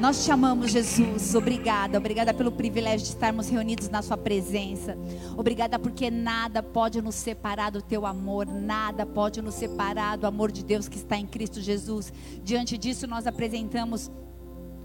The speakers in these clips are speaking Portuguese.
Nós te amamos, Jesus. Obrigada. Obrigada pelo privilégio de estarmos reunidos na Sua presença. Obrigada porque nada pode nos separar do Teu amor. Nada pode nos separar do amor de Deus que está em Cristo Jesus. Diante disso, nós apresentamos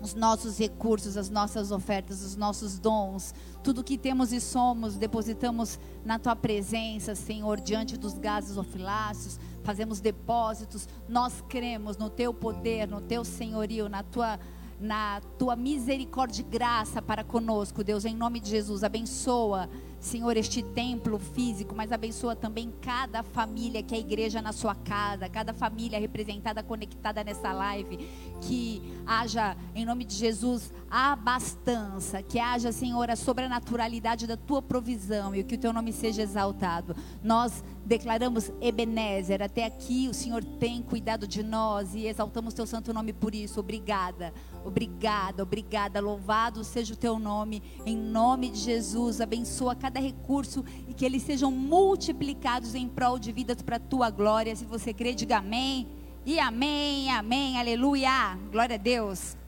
os nossos recursos, as nossas ofertas, os nossos dons, tudo que temos e somos, depositamos na tua presença, Senhor, diante dos gases ofiláceos, fazemos depósitos. Nós cremos no teu poder, no teu senhorio, na tua na tua misericórdia e graça para conosco, Deus, em nome de Jesus. Abençoa, Senhor, este templo físico, mas abençoa também cada família que é a igreja na sua casa, cada família representada, conectada nessa live. Que haja, em nome de Jesus, abastança, que haja, Senhor, a sobrenaturalidade da tua provisão e que o teu nome seja exaltado. Nós declaramos Ebenezer, até aqui o Senhor tem cuidado de nós e exaltamos teu santo nome por isso. Obrigada. Obrigada, obrigada. Louvado seja o teu nome. Em nome de Jesus, abençoa cada recurso e que eles sejam multiplicados em prol de vidas para a tua glória. Se você crê, diga amém. E amém, amém, aleluia. Glória a Deus.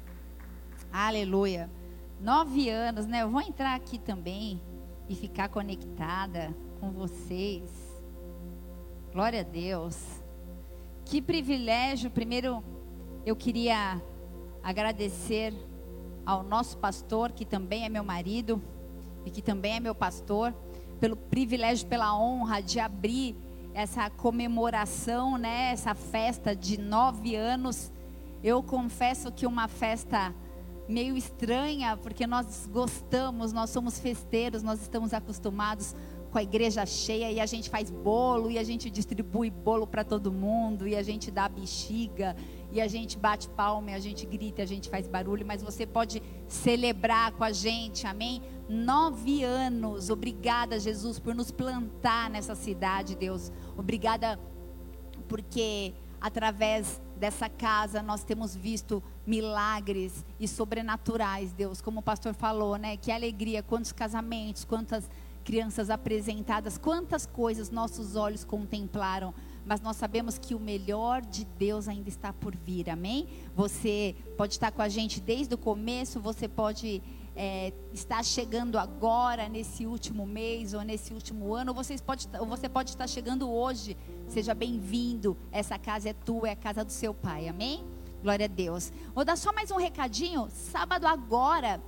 Aleluia. Nove anos, né? Eu vou entrar aqui também e ficar conectada com vocês. Glória a Deus. Que privilégio. Primeiro, eu queria agradecer ao nosso pastor, que também é meu marido e que também é meu pastor, pelo privilégio, pela honra de abrir essa comemoração, né, essa festa de nove anos. Eu confesso que uma festa meio estranha, porque nós gostamos, nós somos festeiros, nós estamos acostumados com a igreja cheia e a gente faz bolo e a gente distribui bolo para todo mundo e a gente dá bexiga e a gente bate palma, e a gente grita, a gente faz barulho, mas você pode celebrar com a gente, amém? Nove anos, obrigada, Jesus, por nos plantar nessa cidade, Deus. Obrigada, porque através dessa casa nós temos visto milagres e sobrenaturais, Deus, como o pastor falou, né? Que alegria, quantos casamentos, quantas crianças apresentadas, quantas coisas nossos olhos contemplaram mas nós sabemos que o melhor de Deus ainda está por vir, amém? Você pode estar com a gente desde o começo, você pode é, estar chegando agora, nesse último mês ou nesse último ano, ou você pode, ou você pode estar chegando hoje. Seja bem-vindo, essa casa é tua, é a casa do seu pai, amém? Glória a Deus. Vou dar só mais um recadinho. Sábado agora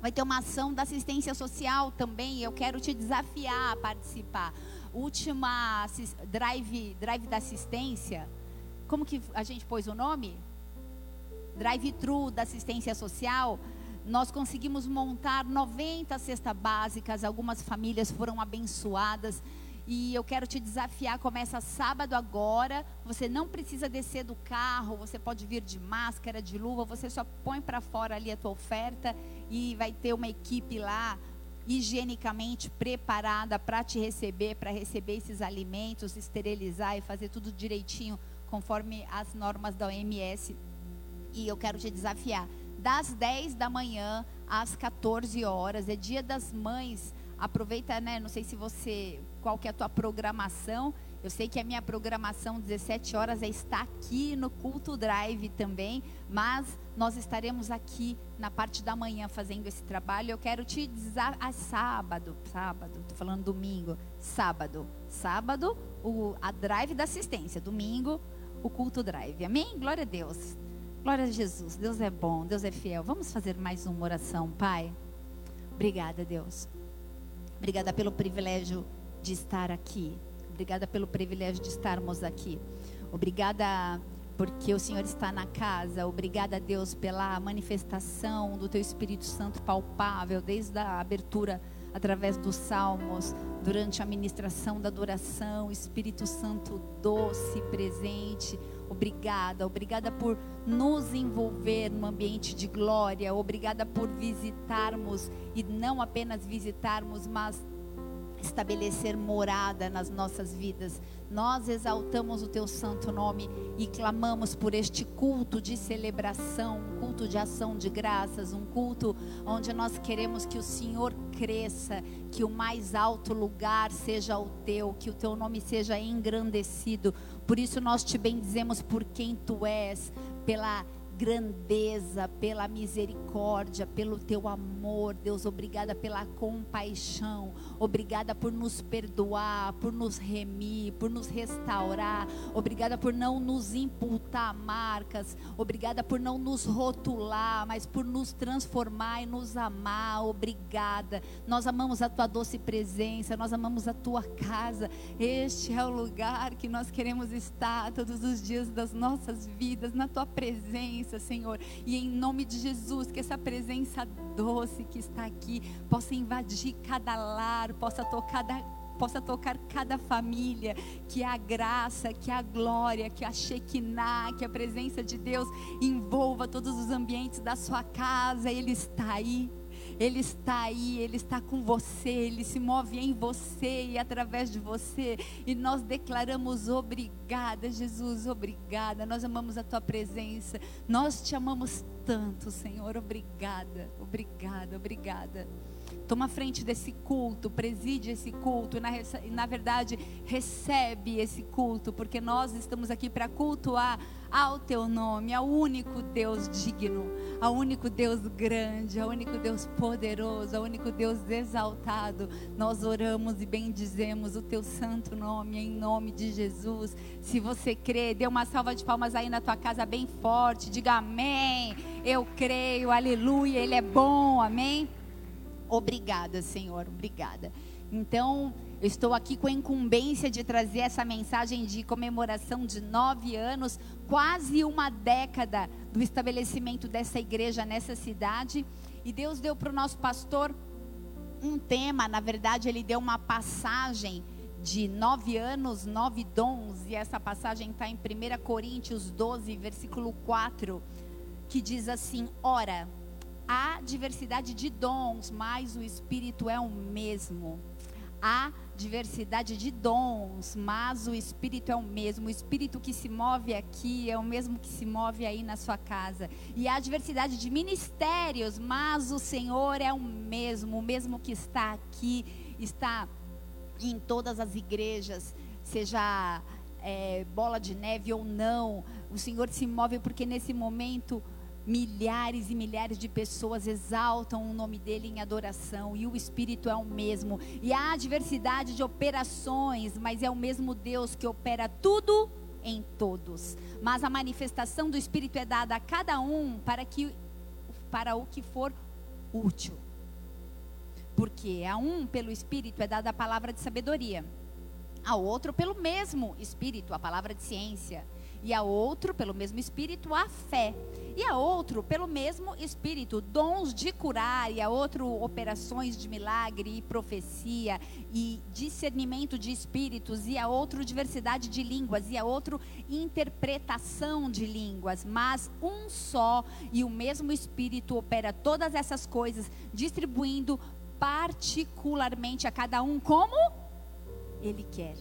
vai ter uma ação da assistência social também. Eu quero te desafiar a participar última drive, drive da assistência, como que a gente pôs o nome? Drive-thru da assistência social. Nós conseguimos montar 90 cestas básicas, algumas famílias foram abençoadas. E eu quero te desafiar, começa sábado agora. Você não precisa descer do carro, você pode vir de máscara, de luva, você só põe para fora ali a tua oferta e vai ter uma equipe lá higienicamente preparada para te receber, para receber esses alimentos, esterilizar e fazer tudo direitinho conforme as normas da OMS. E eu quero te desafiar. Das 10 da manhã às 14 horas, é dia das mães. Aproveita, né? Não sei se você, qual que é a tua programação. Eu sei que a minha programação 17 horas é estar aqui no Culto Drive também, mas nós estaremos aqui na parte da manhã fazendo esse trabalho. Eu quero te dizer a sábado, sábado, estou falando domingo, sábado, sábado, o, a drive da assistência, domingo, o culto drive. Amém? Glória a Deus. Glória a Jesus. Deus é bom, Deus é fiel. Vamos fazer mais uma oração, Pai. Obrigada, Deus. Obrigada pelo privilégio de estar aqui. Obrigada pelo privilégio de estarmos aqui. Obrigada porque o Senhor está na casa. Obrigada, Deus, pela manifestação do Teu Espírito Santo palpável, desde a abertura através dos salmos, durante a ministração da adoração, Espírito Santo doce, presente. Obrigada, obrigada por nos envolver num ambiente de glória, obrigada por visitarmos e não apenas visitarmos, mas estabelecer morada nas nossas vidas. Nós exaltamos o teu santo nome e clamamos por este culto de celebração, um culto de ação de graças, um culto onde nós queremos que o Senhor cresça, que o mais alto lugar seja o teu, que o teu nome seja engrandecido. Por isso nós te bendizemos por quem tu és, pela grandeza, pela misericórdia, pelo teu amor, Deus, obrigada pela compaixão, obrigada por nos perdoar, por nos remir, por nos restaurar, obrigada por não nos imputar marcas, obrigada por não nos rotular, mas por nos transformar e nos amar, obrigada. Nós amamos a tua doce presença, nós amamos a tua casa, este é o lugar que nós queremos estar todos os dias das nossas vidas, na tua presença, Senhor. E em nome de Jesus, que essa presença doce que está aqui possa invadir cada lar, possa tocar possa tocar cada família, que a graça, que a glória, que a Shekinah, que a presença de Deus envolva todos os ambientes da sua casa, Ele está aí. Ele está aí, Ele está com você, Ele se move em você e através de você. E nós declaramos obrigada, Jesus, obrigada. Nós amamos a Tua presença, nós te amamos tanto, Senhor. Obrigada, obrigada, obrigada. Toma frente desse culto, preside esse culto e na, na verdade recebe esse culto, porque nós estamos aqui para cultuar ao teu nome, ao único Deus digno, ao único Deus grande, ao único Deus poderoso, ao único Deus exaltado. Nós oramos e bendizemos o teu santo nome, em nome de Jesus. Se você crê, dê uma salva de palmas aí na tua casa bem forte, diga amém. Eu creio, aleluia, Ele é bom, amém. Obrigada, Senhor, obrigada. Então, eu estou aqui com a incumbência de trazer essa mensagem de comemoração de nove anos, quase uma década do estabelecimento dessa igreja nessa cidade. E Deus deu para o nosso pastor um tema, na verdade, ele deu uma passagem de nove anos, nove dons, e essa passagem está em 1 Coríntios 12, versículo 4, que diz assim: Ora, há diversidade de dons, mas o Espírito é o mesmo. Há diversidade de dons, mas o Espírito é o mesmo. O Espírito que se move aqui é o mesmo que se move aí na sua casa. E há diversidade de ministérios, mas o Senhor é o mesmo. O mesmo que está aqui, está em todas as igrejas, seja é, bola de neve ou não. O Senhor se move porque nesse momento milhares e milhares de pessoas exaltam o nome dele em adoração e o Espírito é o mesmo. E há diversidade de operações, mas é o mesmo Deus que opera tudo em todos. Mas a manifestação do Espírito é dada a cada um para que para o que for útil. Porque a um pelo Espírito é dada a palavra de sabedoria, a outro pelo mesmo Espírito a palavra de ciência e a outro, pelo mesmo Espírito, a fé. E a outro, pelo mesmo Espírito, dons de curar, e a outro, operações de milagre e profecia, e discernimento de espíritos, e a outro, diversidade de línguas, e a outro, interpretação de línguas. Mas um só e o mesmo Espírito opera todas essas coisas, distribuindo particularmente a cada um como ele quer.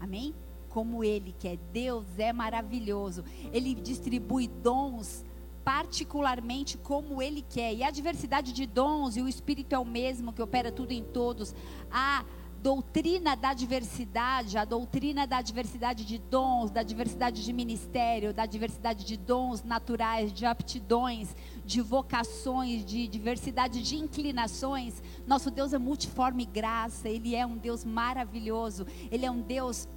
Amém? Como Ele quer. Deus é maravilhoso. Ele distribui dons particularmente como Ele quer. E a diversidade de dons, e o Espírito é o mesmo, que opera tudo em todos. A doutrina da diversidade, a doutrina da diversidade de dons, da diversidade de ministério, da diversidade de dons naturais, de aptidões, de vocações, de diversidade de inclinações. Nosso Deus é multiforme graça, Ele é um Deus maravilhoso, Ele é um Deus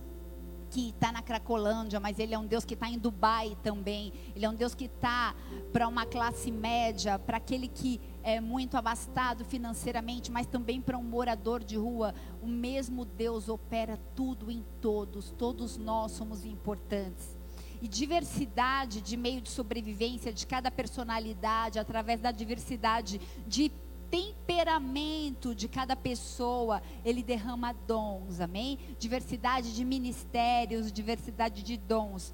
que está na Cracolândia, mas Ele é um Deus que está em Dubai também. Ele é um Deus que está para uma classe média, para aquele que é muito abastado financeiramente, mas também para um morador de rua. O mesmo Deus opera tudo em todos. Todos nós somos importantes. E diversidade de meio de sobrevivência de cada personalidade, através da diversidade de temperamento de cada pessoa, ele derrama dons, amém? Diversidade de ministérios, diversidade de dons.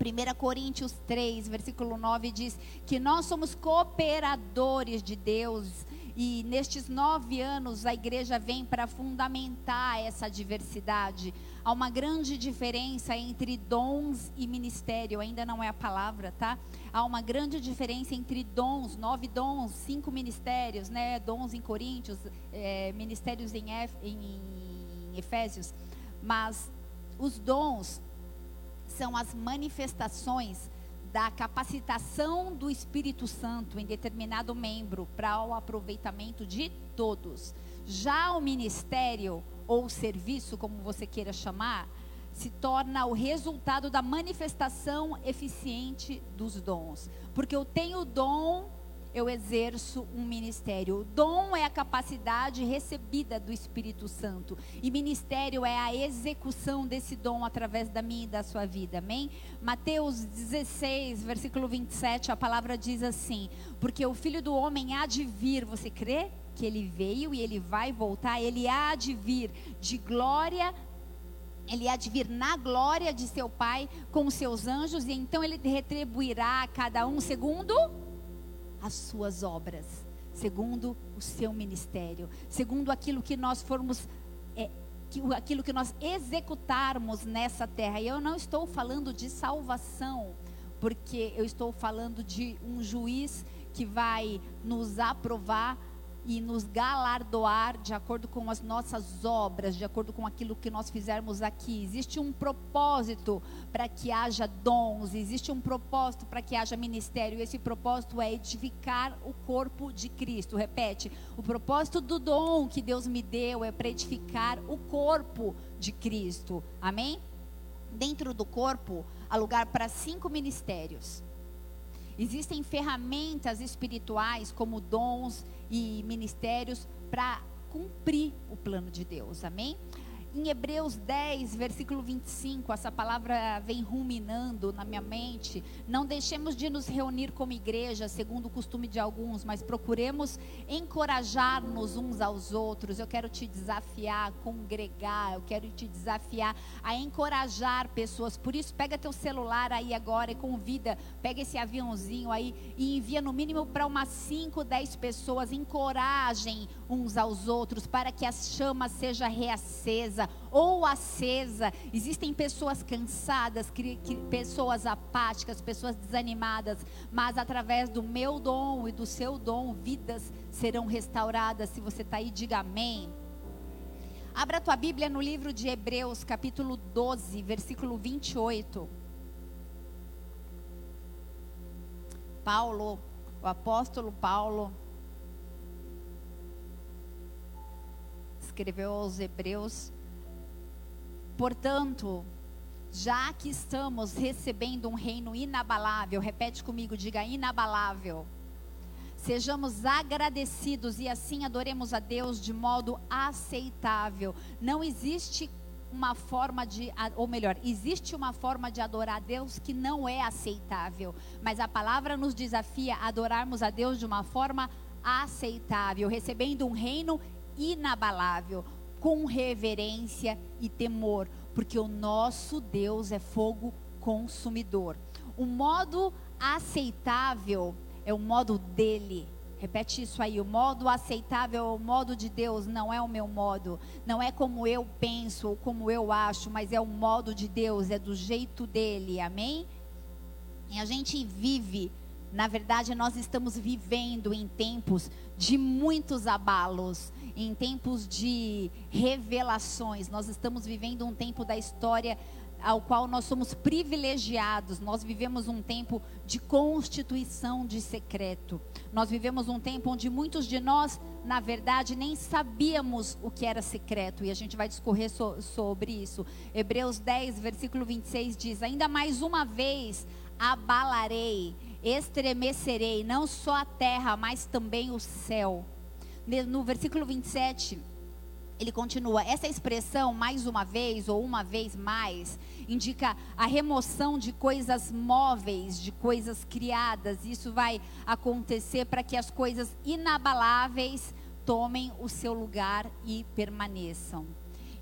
1 Coríntios 3, versículo 9 diz que nós somos cooperadores de Deus e nestes nove anos a igreja vem para fundamentar essa diversidade. Há uma grande diferença entre dons e ministério, ainda não é a palavra, tá? Há uma grande diferença entre dons, nove dons, cinco ministérios, né? Dons em Coríntios, é, ministérios em, em Efésios. Mas os dons são as manifestações da capacitação do Espírito Santo em determinado membro para o aproveitamento de todos. Já o ministério ou serviço, como você queira chamar, se torna o resultado da manifestação eficiente dos dons. Porque eu tenho dom eu exerço um ministério. O dom é a capacidade recebida do Espírito Santo. E ministério é a execução desse dom através da minha e da sua vida. Amém? Mateus 16, versículo 27, a palavra diz assim: Porque o filho do homem há de vir, você crê? Que ele veio e ele vai voltar, ele há de vir de glória ele há de vir na glória de seu Pai com seus anjos, e então ele retribuirá a cada um segundo as suas obras, segundo o seu ministério, segundo aquilo que nós formos, é, aquilo que nós executarmos nessa terra. E eu não estou falando de salvação, porque eu estou falando de um juiz que vai nos aprovar e nos galardoar de acordo com as nossas obras, de acordo com aquilo que nós fizermos aqui. Existe um propósito para que haja dons, existe um propósito para que haja ministério. E esse propósito é edificar o corpo de Cristo. Repete: o propósito do dom que Deus me deu é para edificar o corpo de Cristo. Amém? Dentro do corpo, há lugar para cinco ministérios. Existem ferramentas espirituais como dons e ministérios para cumprir o plano de Deus. Amém? Em Hebreus 10, versículo 25, essa palavra vem ruminando na minha mente. Não deixemos de nos reunir como igreja, segundo o costume de alguns, mas procuremos encorajar-nos uns aos outros. Eu quero te desafiar a congregar, eu quero te desafiar a encorajar pessoas. Por isso, pega teu celular aí agora e convida, pega esse aviãozinho aí e envia no mínimo para umas 5, 10 pessoas. Encorajem uns aos outros para que a chama seja reacesa ou acesa. Existem pessoas cansadas, pessoas apáticas, pessoas desanimadas, mas através do meu dom e do seu dom, vidas serão restauradas. Se você está aí, diga amém. Abra a tua Bíblia no livro de Hebreus, capítulo 12, versículo 28. Paulo, o apóstolo Paulo, escreveu aos Hebreus Portanto, já que estamos recebendo um reino inabalável, repete comigo, diga inabalável. Sejamos agradecidos e assim adoremos a Deus de modo aceitável. Não existe uma forma de, ou melhor, existe uma forma de adorar a Deus que não é aceitável, mas a palavra nos desafia a adorarmos a Deus de uma forma aceitável, recebendo um reino inabalável com reverência e temor, porque o nosso Deus é fogo consumidor. O modo aceitável é o modo dele. Repete isso aí. O modo aceitável é o modo de Deus, não é o meu modo. Não é como eu penso ou como eu acho, mas é o modo de Deus, é do jeito dele. Amém? E a gente vive, na verdade, nós estamos vivendo em tempos de muitos abalos em tempos de revelações. Nós estamos vivendo um tempo da história ao qual nós somos privilegiados. Nós vivemos um tempo de constituição de secreto. Nós vivemos um tempo onde muitos de nós, na verdade, nem sabíamos o que era secreto. E a gente vai discorrer so sobre isso. Hebreus 10, versículo 26 diz: Ainda mais uma vez abalarei, estremecerei, não só a terra, mas também o céu no versículo 27, ele continua: essa expressão, mais uma vez ou uma vez mais, indica a remoção de coisas móveis, de coisas criadas. Isso vai acontecer para que as coisas inabaláveis tomem o seu lugar e permaneçam.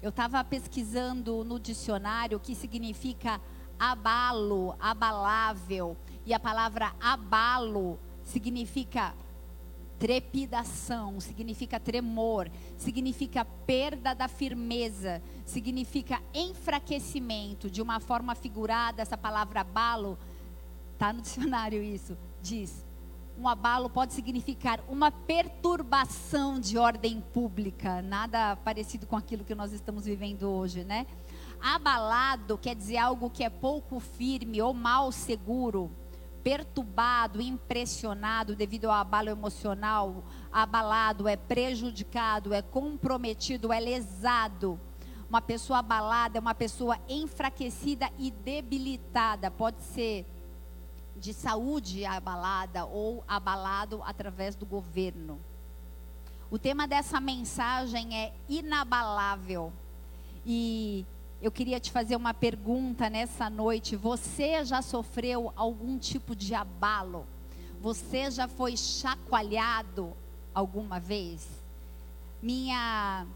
Eu estava pesquisando no dicionário o que significa abalo, abalável, e a palavra abalo significa Trepidação significa tremor, significa perda da firmeza, significa enfraquecimento. De uma forma figurada, essa palavra abalo, está no dicionário isso, diz. Um abalo pode significar uma perturbação de ordem pública, nada parecido com aquilo que nós estamos vivendo hoje, né? Abalado quer dizer algo que é pouco firme ou mal seguro perturbado, impressionado devido ao abalo emocional, abalado, é prejudicado, é comprometido, é lesado. Uma pessoa abalada é uma pessoa enfraquecida e debilitada. Pode ser de saúde abalada ou abalado através do governo. O tema dessa mensagem é inabalável. E eu queria te fazer uma pergunta nessa noite. Você já sofreu algum tipo de abalo? Você já foi chacoalhado alguma vez? Minha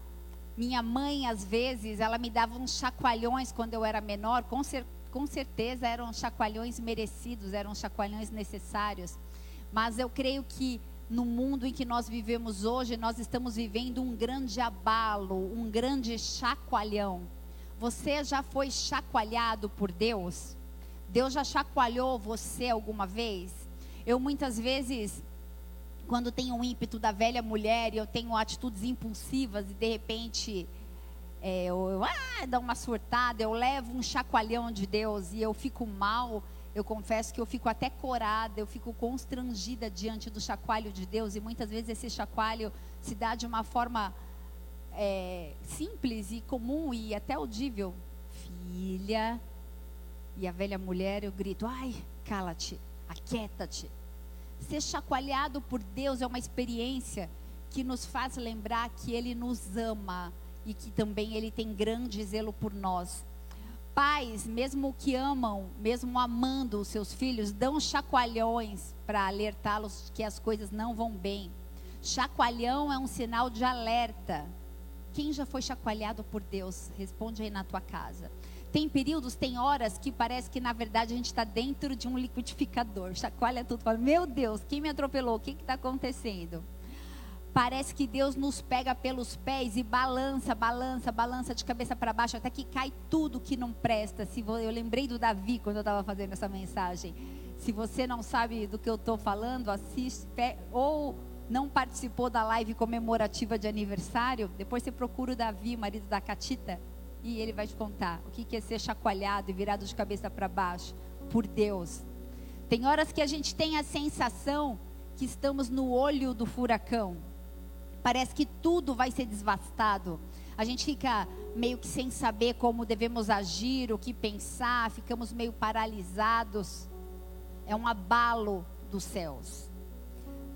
minha mãe às vezes, ela me dava uns chacoalhões quando eu era menor, com, cer com certeza eram chacoalhões merecidos, eram chacoalhões necessários. Mas eu creio que no mundo em que nós vivemos hoje, nós estamos vivendo um grande abalo, um grande chacoalhão. Você já foi chacoalhado por Deus? Deus já chacoalhou você alguma vez? Eu muitas vezes, quando tenho um ímpeto da velha mulher e eu tenho atitudes impulsivas e de repente é, eu, eu ah, dá uma surtada, eu levo um chacoalhão de Deus e eu fico mal eu confesso que eu fico até corada, eu fico constrangida diante do chacoalho de Deus, e muitas vezes esse chacoalho se dá de uma forma é, simples e comum e até audível. Filha, e a velha mulher, eu grito: ai, cala-te, aquieta-te. Ser chacoalhado por Deus é uma experiência que nos faz lembrar que Ele nos ama e que também Ele tem grande zelo por nós. Pais, mesmo que amam, mesmo amando os seus filhos, dão chacoalhões para alertá-los que as coisas não vão bem. Chacoalhão é um sinal de alerta. Quem já foi chacoalhado por Deus? Responde aí na tua casa. Tem períodos, tem horas que parece que na verdade a gente está dentro de um liquidificador. Chacoalha tudo, fala: Meu Deus, quem me atropelou? O que está acontecendo? Parece que Deus nos pega pelos pés e balança, balança, balança de cabeça para baixo até que cai tudo que não presta. Se eu lembrei do Davi quando eu estava fazendo essa mensagem. Se você não sabe do que eu estou falando, assiste ou não participou da live comemorativa de aniversário, depois você procura o Davi, marido da Catita, e ele vai te contar o que é ser chacoalhado e virado de cabeça para baixo por Deus. Tem horas que a gente tem a sensação que estamos no olho do furacão parece que tudo vai ser desvastado. A gente fica meio que sem saber como devemos agir, o que pensar, ficamos meio paralisados. É um abalo dos céus.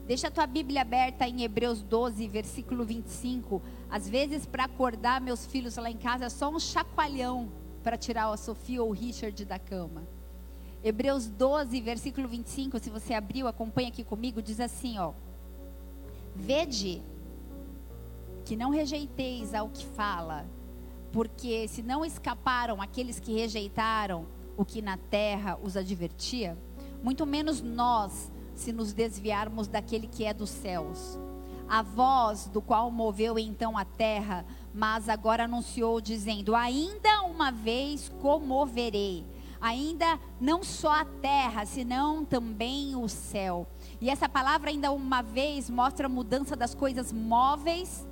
Deixa a tua Bíblia aberta em Hebreus 12, versículo 25. Às vezes, para acordar meus filhos lá em casa, é só um chacoalhão para tirar a Sofia ou o Richard da cama. Hebreus 12, versículo 25, se você abriu, acompanha aqui comigo, diz assim, ó. Vede que não rejeiteis ao que fala, porque se não escaparam aqueles que rejeitaram o que na terra os advertia, muito menos nós, se nos desviarmos daquele que é dos céus. A voz do qual moveu então a terra, mas agora anunciou, dizendo: Ainda uma vez comoverei, ainda não só a terra, senão também o céu. E essa palavra, ainda uma vez, mostra a mudança das coisas móveis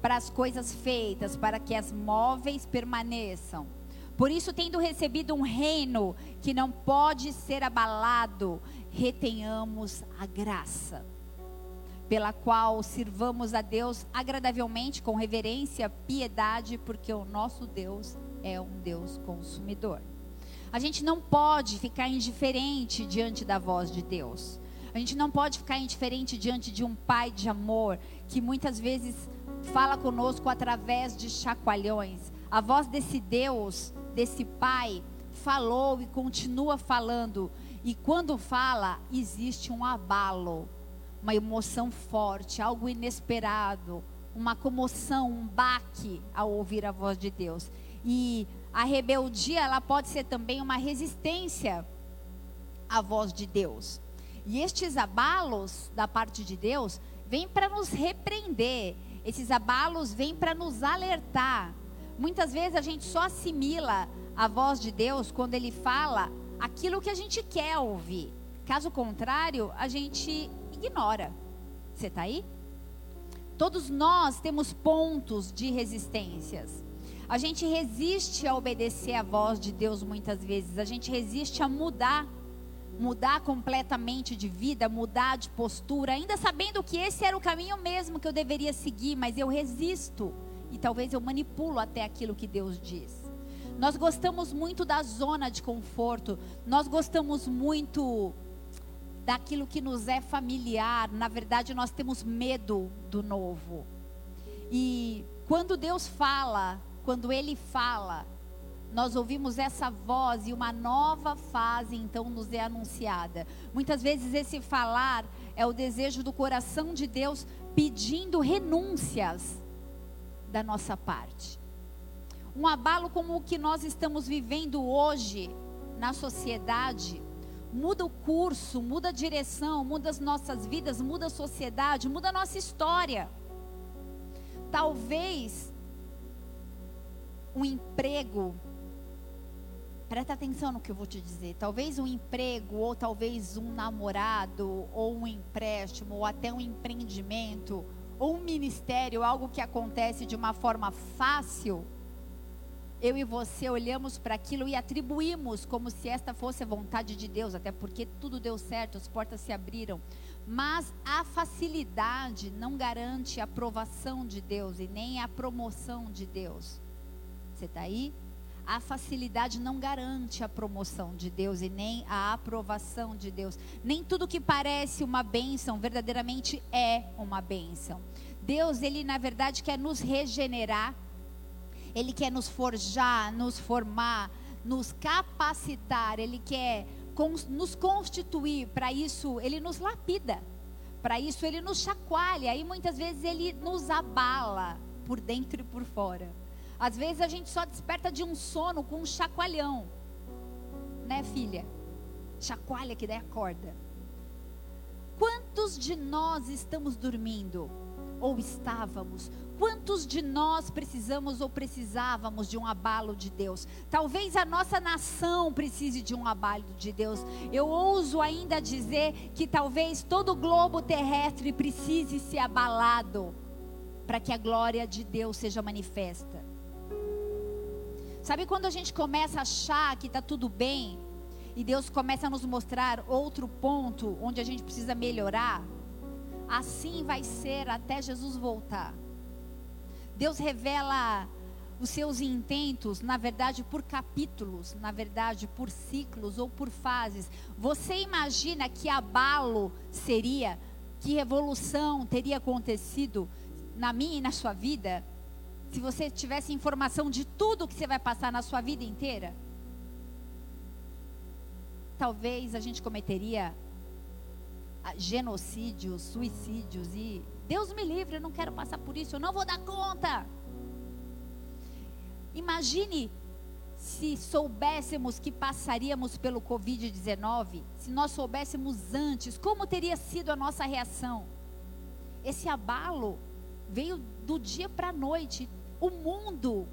para as coisas feitas, para que as móveis permaneçam. Por isso, tendo recebido um reino que não pode ser abalado, retenhamos a graça, pela qual sirvamos a Deus agradavelmente, com reverência, piedade, porque o nosso Deus é um Deus consumidor. A gente não pode ficar indiferente diante da voz de Deus. A gente não pode ficar indiferente diante de um pai de amor que muitas vezes fala conosco através de chacoalhões. A voz desse Deus, desse Pai, falou e continua falando. E quando fala, existe um abalo, uma emoção forte, algo inesperado, uma comoção, um baque ao ouvir a voz de Deus. E a rebeldia, ela pode ser também uma resistência à voz de Deus. E estes abalos da parte de Deus vêm para nos repreender esses abalos vêm para nos alertar. Muitas vezes a gente só assimila a voz de Deus quando ele fala aquilo que a gente quer ouvir. Caso contrário, a gente ignora. Você está aí? Todos nós temos pontos de resistências. A gente resiste a obedecer a voz de Deus muitas vezes. A gente resiste a mudar. mudar completamente de vida, mudar de postura, ainda sabendo que esse era o caminho mesmo que eu deveria seguir, mas eu resisto e talvez eu manipulo até aquilo que Deus diz. Nós gostamos muito da zona de conforto, nós gostamos muito daquilo que nos é familiar. Na verdade, nós temos medo do novo. E quando Deus fala, quando Ele fala, nós ouvimos essa voz e uma nova fase então nos é anunciada. Muitas vezes esse falar é o desejo do coração de Deus pedindo renúncias da nossa parte. Um abalo como o que nós estamos vivendo hoje na sociedade muda o curso, muda a direção, muda as nossas vidas, muda a sociedade, muda a nossa história. Talvez um emprego Presta atenção no que eu vou te dizer. Talvez um emprego, ou talvez um namorado, ou um empréstimo, ou até um empreendimento, ou um ministério, algo que acontece de uma forma fácil. Eu e você olhamos para aquilo e atribuímos como se esta fosse a vontade de Deus, até porque tudo deu certo, as portas se abriram. Mas a facilidade não garante a aprovação de Deus e nem a promoção de Deus. Você está aí? A facilidade não garante a promoção de Deus e nem a aprovação de Deus. Nem tudo que parece uma bênção verdadeiramente é uma bênção. Deus, ele na verdade quer nos regenerar, ele quer nos forjar, nos formar, nos capacitar, ele quer nos constituir. Para isso, ele nos lapida. Para isso, ele nos chacoalha. E muitas vezes ele nos abala por dentro e por fora. Às vezes a gente só desperta de um sono com um chacoalhão. Né, filha? Chacoalha que daí acorda. Quantos de nós estamos dormindo? Ou estávamos? Quantos de nós precisamos ou precisávamos de um abalo de Deus? Talvez a nossa nação precise de um abalo de Deus. Eu ouso ainda dizer que talvez todo o globo terrestre precise ser abalado para que a glória de Deus seja manifesta. Sabe quando a gente começa a achar que está tudo bem e Deus começa a nos mostrar outro ponto onde a gente precisa melhorar? Assim vai ser até Jesus voltar. Deus revela os seus intentos, na verdade, por capítulos, na verdade, por ciclos ou por fases. Você imagina que abalo seria, que revolução teria acontecido na minha e na sua vida? Se você tivesse informação de tudo que você vai passar na sua vida inteira, talvez a gente cometeria ah, genocídios, suicídios e Deus me livre, eu não quero passar por isso, eu não vou dar conta. Imagine se soubéssemos que passaríamos pelo Covid-19, se nós soubéssemos antes, como teria sido a nossa reação? Esse abalo veio do dia para a noite, o mundo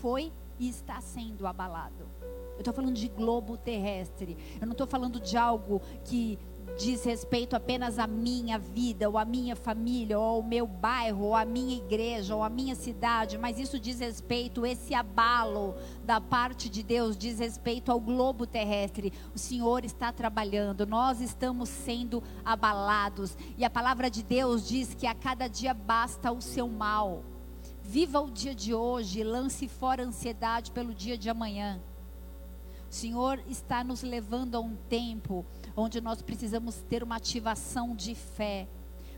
foi e está sendo abalado. Eu estou falando de globo terrestre. Eu não estou falando de algo que diz respeito apenas à minha vida, ou à minha família, ou ao meu bairro, ou à minha igreja, ou à minha cidade, mas isso diz respeito, esse abalo da parte de Deus diz respeito ao globo terrestre. O Senhor está trabalhando, nós estamos sendo abalados, e a palavra de Deus diz que a cada dia basta o seu mal. Viva o dia de hoje, lance fora a ansiedade pelo dia de amanhã. O Senhor está nos levando a um tempo onde nós precisamos ter uma ativação de fé.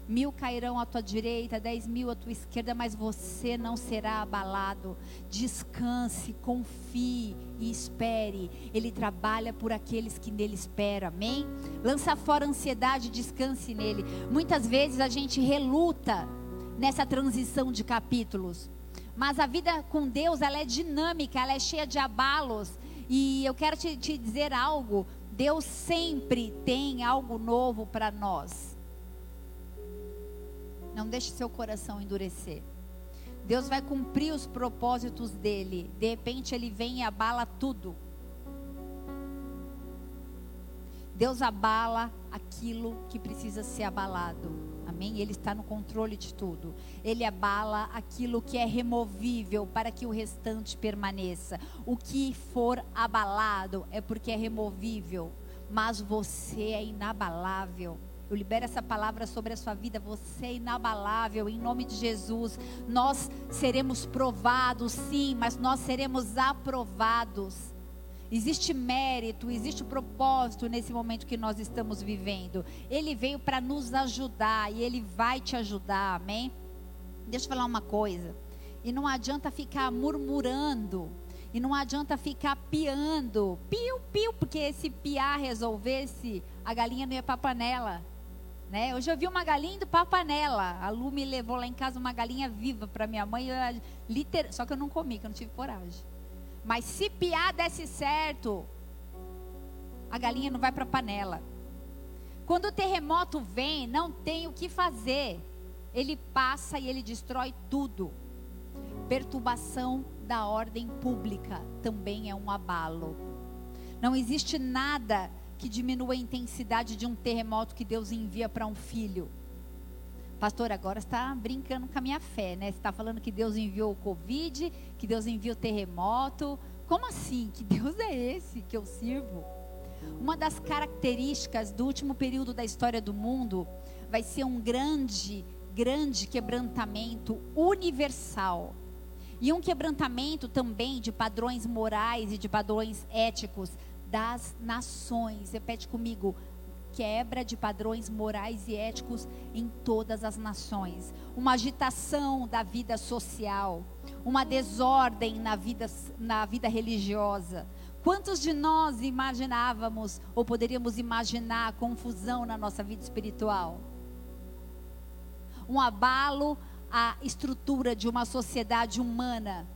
Mil cairão à tua direita, dez mil à tua esquerda, mas você não será abalado. Descanse, confie e espere. Ele trabalha por aqueles que nele esperam. Amém? Lança fora a ansiedade, descanse nele. Muitas vezes a gente reluta nessa transição de capítulos. Mas a vida com Deus, ela é dinâmica, ela é cheia de abalos. E eu quero te, te dizer algo: Deus sempre tem algo novo para nós. Não deixe seu coração endurecer. Deus vai cumprir os propósitos dele. De repente ele vem e abala tudo. Deus abala aquilo que precisa ser abalado. Amém? Ele está no controle de tudo. Ele abala aquilo que é removível para que o restante permaneça. O que for abalado é porque é removível. mas você é inabalável. Eu libero essa palavra sobre a sua vida. Você é inabalável em nome de Jesus. Nós seremos provados, sim, mas nós seremos aprovados. Existe mérito, existe propósito nesse momento que nós estamos vivendo. Ele veio para nos ajudar e ele vai te ajudar, amém? Deixa eu falar uma coisa. E não adianta ficar murmurando. E não adianta ficar piando. Piu, piu, porque se piar resolvesse, a galinha não ia para panela. Né? Hoje eu vi uma galinha indo para panela. A Lu me levou lá em casa uma galinha viva para minha mãe. Eu, liter... Só que eu não comi, que eu não tive coragem. Mas se piar desse certo, a galinha não vai para a panela. Quando o terremoto vem, não tem o que fazer. Ele passa e ele destrói tudo. Perturbação da ordem pública também é um abalo. Não existe nada que diminua a intensidade de um terremoto que Deus envia para um filho. Pastor, agora está brincando com a minha fé, né? Você está falando que Deus enviou o Covid, que Deus enviou o terremoto. Como assim? Que Deus é esse que eu sirvo? Uma das características do último período da história do mundo vai ser um grande, grande quebrantamento universal. E um quebrantamento também de padrões morais e de padrões éticos das nações. Repete comigo: quebra de padrões morais e éticos em todas as nações, uma agitação da vida social, uma desordem na vida, na vida religiosa. Quantos de nós imaginávamos ou poderíamos imaginar confusão na nossa vida espiritual? Um abalo à estrutura de uma sociedade humana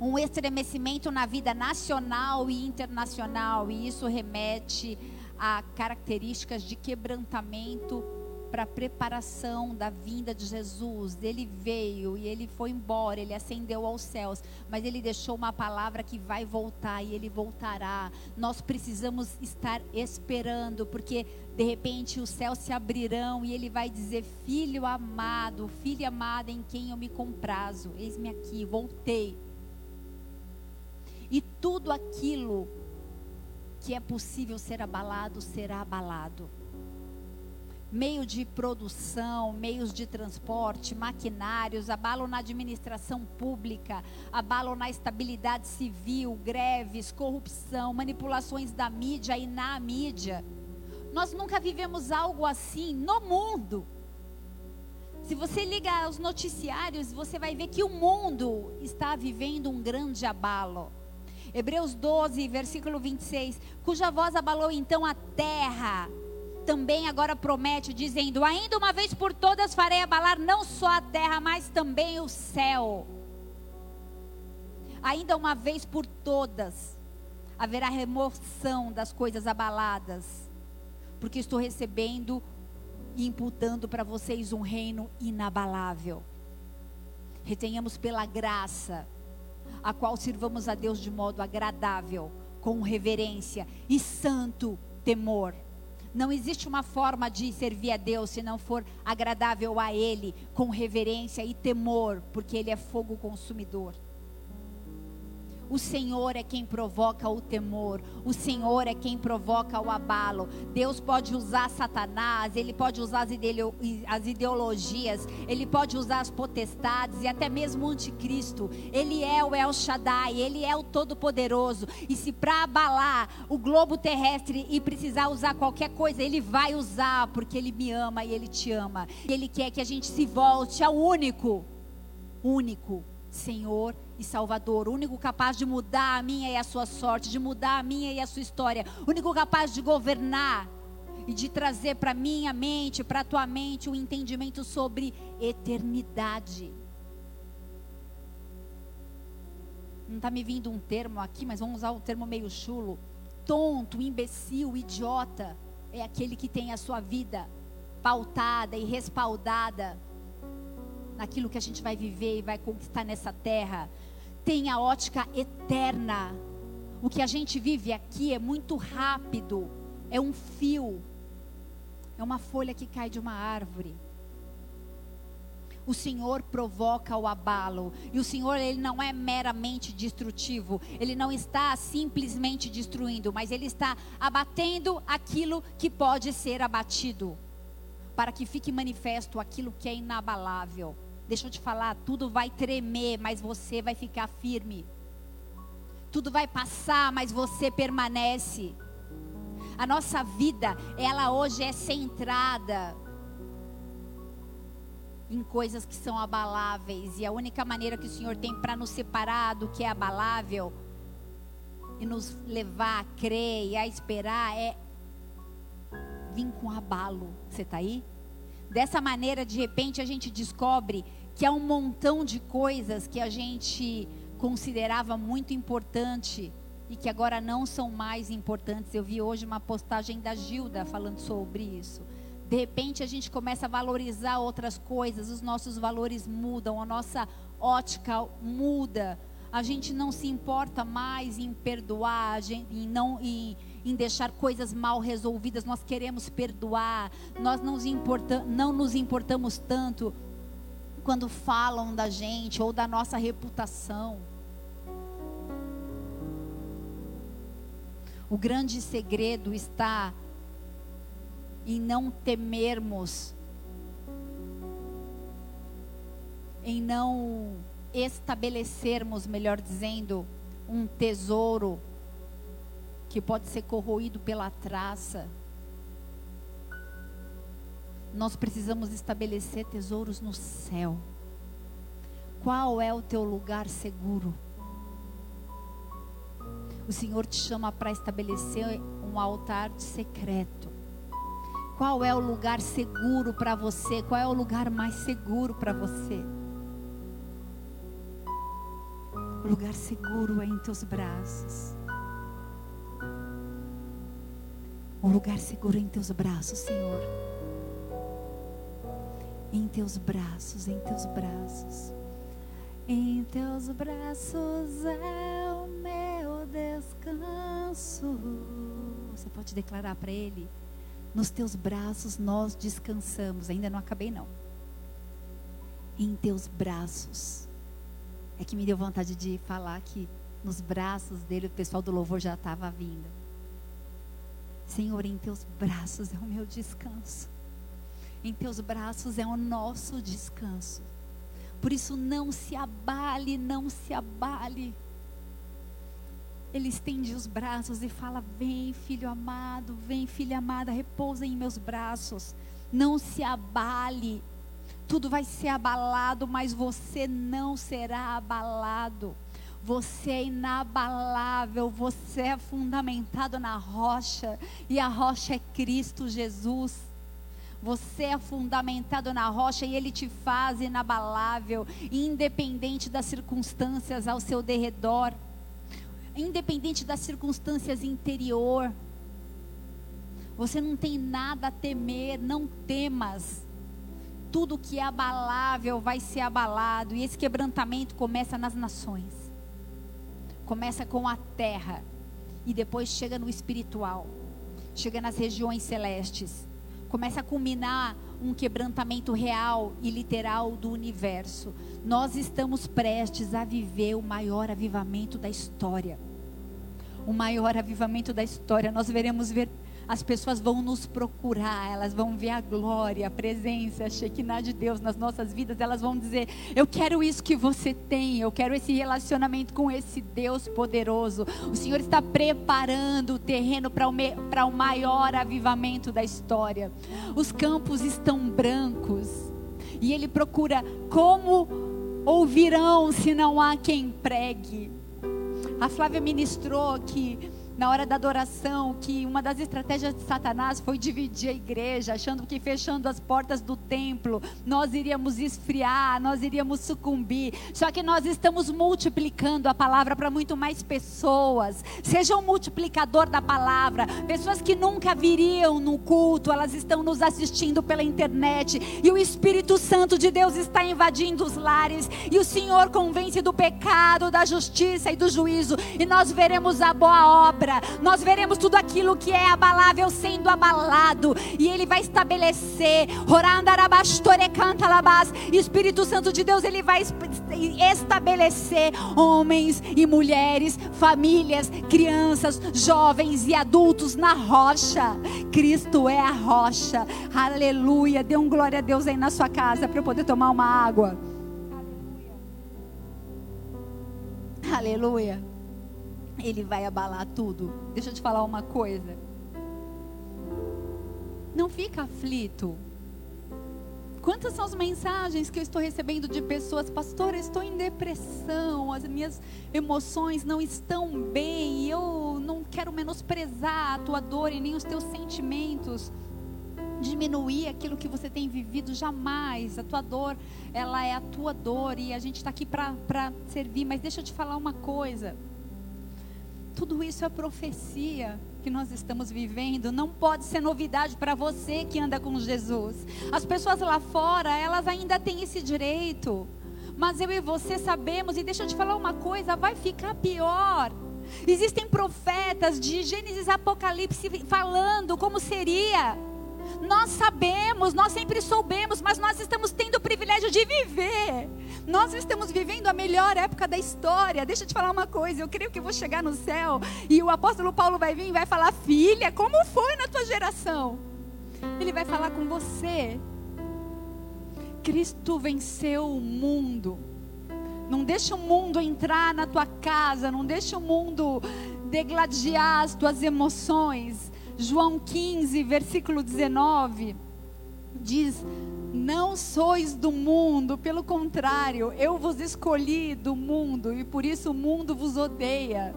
um estremecimento na vida nacional e internacional, e isso remete a características de quebrantamento para preparação da vinda de Jesus. Ele veio e ele foi embora, ele ascendeu aos céus, mas ele deixou uma palavra que vai voltar e ele voltará. Nós precisamos estar esperando, porque de repente os céus se abrirão e ele vai dizer: Filho amado, filha amada em quem eu me comprazo, eis-me aqui, voltei e tudo aquilo que é possível ser abalado será abalado. Meio de produção, meios de transporte, maquinários, abalam na administração pública, abalam na estabilidade civil, greves, corrupção, manipulações da mídia e na mídia. Nós nunca vivemos algo assim no mundo. Se você liga aos noticiários, você vai ver que o mundo está vivendo um grande abalo. Hebreus 12, versículo 26, cuja voz abalou então a terra, também agora promete, dizendo: Ainda uma vez por todas farei abalar não só a terra, mas também o céu. Ainda uma vez por todas haverá remoção das coisas abaladas, porque estou recebendo e imputando para vocês um reino inabalável. Retenhamos pela graça a qual sirvamos a Deus de modo agradável, com reverência e santo temor. Não existe uma forma de servir a Deus se não for agradável a Ele, com reverência e temor, porque Ele é fogo consumidor. O Senhor é quem provoca o temor, o Senhor é quem provoca o abalo. Deus pode usar Satanás, ele pode usar as ideologias, ele pode usar as potestades e até mesmo o anticristo. Ele é o El Shaddai, ele é o Todo-Poderoso. E se para abalar o globo terrestre e precisar usar qualquer coisa, ele vai usar, porque ele me ama e ele te ama. E ele quer que a gente se volte ao único, único Senhor e Salvador, o único capaz de mudar a minha e a sua sorte, de mudar a minha e a sua história, o único capaz de governar e de trazer para minha mente, para a tua mente, um entendimento sobre eternidade. Não está me vindo um termo aqui, mas vamos usar o termo meio chulo. Tonto, imbecil, idiota é aquele que tem a sua vida pautada e respaldada naquilo que a gente vai viver e vai conquistar nessa terra, tem a ótica eterna. O que a gente vive aqui é muito rápido, é um fio, é uma folha que cai de uma árvore. o Senhor provoca o abalo. E o Senhor, ele não é meramente destrutivo. Ele não está simplesmente destruindo, mas ele está abatendo aquilo que pode ser abatido, para que fique manifesto aquilo que é inabalável. Deixa eu te falar, tudo vai tremer, mas você vai ficar firme. Tudo vai passar, mas você permanece. A nossa vida, ela hoje é centrada em coisas que são abaláveis. E a única maneira que o Senhor tem para nos separar do que é abalável e nos levar a crer e a esperar é vir com abalo. Você está aí? Dessa maneira, de repente, a gente descobre que há um montão de coisas que a gente considerava muito importante e que agora não são mais importantes. Eu vi hoje uma postagem da Gilda falando sobre isso. De repente a gente começa a valorizar outras coisas, os nossos valores mudam, a nossa ótica muda. A gente não se importa mais em perdoar, em não em, em deixar coisas mal resolvidas. Nós queremos perdoar. Nós não nos, não nos importamos tanto quando falam da gente ou da nossa reputação. O grande segredo está em não temermos, em não estabelecermos, melhor dizendo, um tesouro que pode ser corroído pela traça. Nós precisamos estabelecer tesouros no céu. Qual é o teu lugar seguro? O Senhor te chama para estabelecer um altar secreto. Qual é o lugar seguro para você? Qual é o lugar mais seguro para você? O lugar seguro é em teus braços. O lugar seguro em teus braços, Senhor. Em teus braços, em teus braços. Em teus braços é o meu descanso. Você pode declarar para Ele? Nos teus braços nós descansamos. Ainda não acabei, não. Em teus braços. É que me deu vontade de falar que nos braços dele o pessoal do louvor já estava vindo. Senhor, em teus braços é o meu descanso. Em teus braços é o nosso descanso. Por isso, não se abale, não se abale. Ele estende os braços e fala: Vem, filho amado, vem, filha amada, repousa em meus braços. Não se abale. Tudo vai ser abalado, mas você não será abalado. Você é inabalável, você é fundamentado na rocha, e a rocha é Cristo Jesus. Você é fundamentado na rocha e Ele te faz inabalável, independente das circunstâncias ao seu derredor independente das circunstâncias interior. Você não tem nada a temer, não temas. Tudo que é abalável vai ser abalado, e esse quebrantamento começa nas nações. Começa com a terra e depois chega no espiritual. Chega nas regiões celestes. Começa a culminar um quebrantamento real e literal do universo. Nós estamos prestes a viver o maior avivamento da história. O maior avivamento da história. Nós veremos ver as pessoas vão nos procurar, elas vão ver a glória, a presença, a Shekinah de Deus nas nossas vidas, elas vão dizer: Eu quero isso que você tem, eu quero esse relacionamento com esse Deus poderoso. O Senhor está preparando o terreno para o, para o maior avivamento da história. Os campos estão brancos e Ele procura como ouvirão se não há quem pregue. A Flávia ministrou que na hora da adoração, que uma das estratégias de Satanás foi dividir a igreja, achando que fechando as portas do templo, nós iríamos esfriar, nós iríamos sucumbir. Só que nós estamos multiplicando a palavra para muito mais pessoas. Seja um multiplicador da palavra. Pessoas que nunca viriam no culto, elas estão nos assistindo pela internet. E o Espírito Santo de Deus está invadindo os lares. E o Senhor convence do pecado, da justiça e do juízo. E nós veremos a boa obra quebra. Nós veremos tudo aquilo que é abalável sendo abalado. E Ele vai estabelecer. Espírito Santo de Deus, Ele vai estabelecer homens e mulheres, famílias, crianças, jovens e adultos na rocha. Cristo é a rocha. Aleluia. Dê um glória a Deus aí na sua casa para eu poder tomar uma água. Aleluia. Ele vai abalar tudo. Deixa eu te falar uma coisa. Não fica aflito. Quantas são as mensagens que eu estou recebendo de pessoas, pastor, eu estou em depressão, as minhas emoções não estão bem, eu não quero menosprezar a tua dor e nem os teus sentimentos diminuir aquilo que você tem vivido, jamais. A tua dor, ela é a tua dor e a gente está aqui para servir. Mas deixa eu te falar uma coisa: tudo isso é profecia que nós estamos vivendo, não pode ser novidade para você que anda com Jesus. As pessoas lá fora, elas ainda têm esse direito. Mas eu e você sabemos, e deixa eu te falar uma coisa: vai ficar pior. Existem profetas de Gênesis Apocalipse falando como seria nós sabemos, nós sempre soubemos, mas nós estamos tendo o privilégio de viver. Nós estamos vivendo a melhor época da história. Deixa eu te falar uma coisa, eu creio que vou chegar no céu e o apóstolo Paulo vai vir e vai falar: "Filha, como foi na tua geração?" Ele vai falar com você. Cristo venceu o mundo. Não deixa o mundo entrar na tua casa, não deixa o mundo degladiar as tuas emoções. João 15, versículo 19, diz: Não sois do mundo, pelo contrário, eu vos escolhi do mundo e por isso o mundo vos odeia.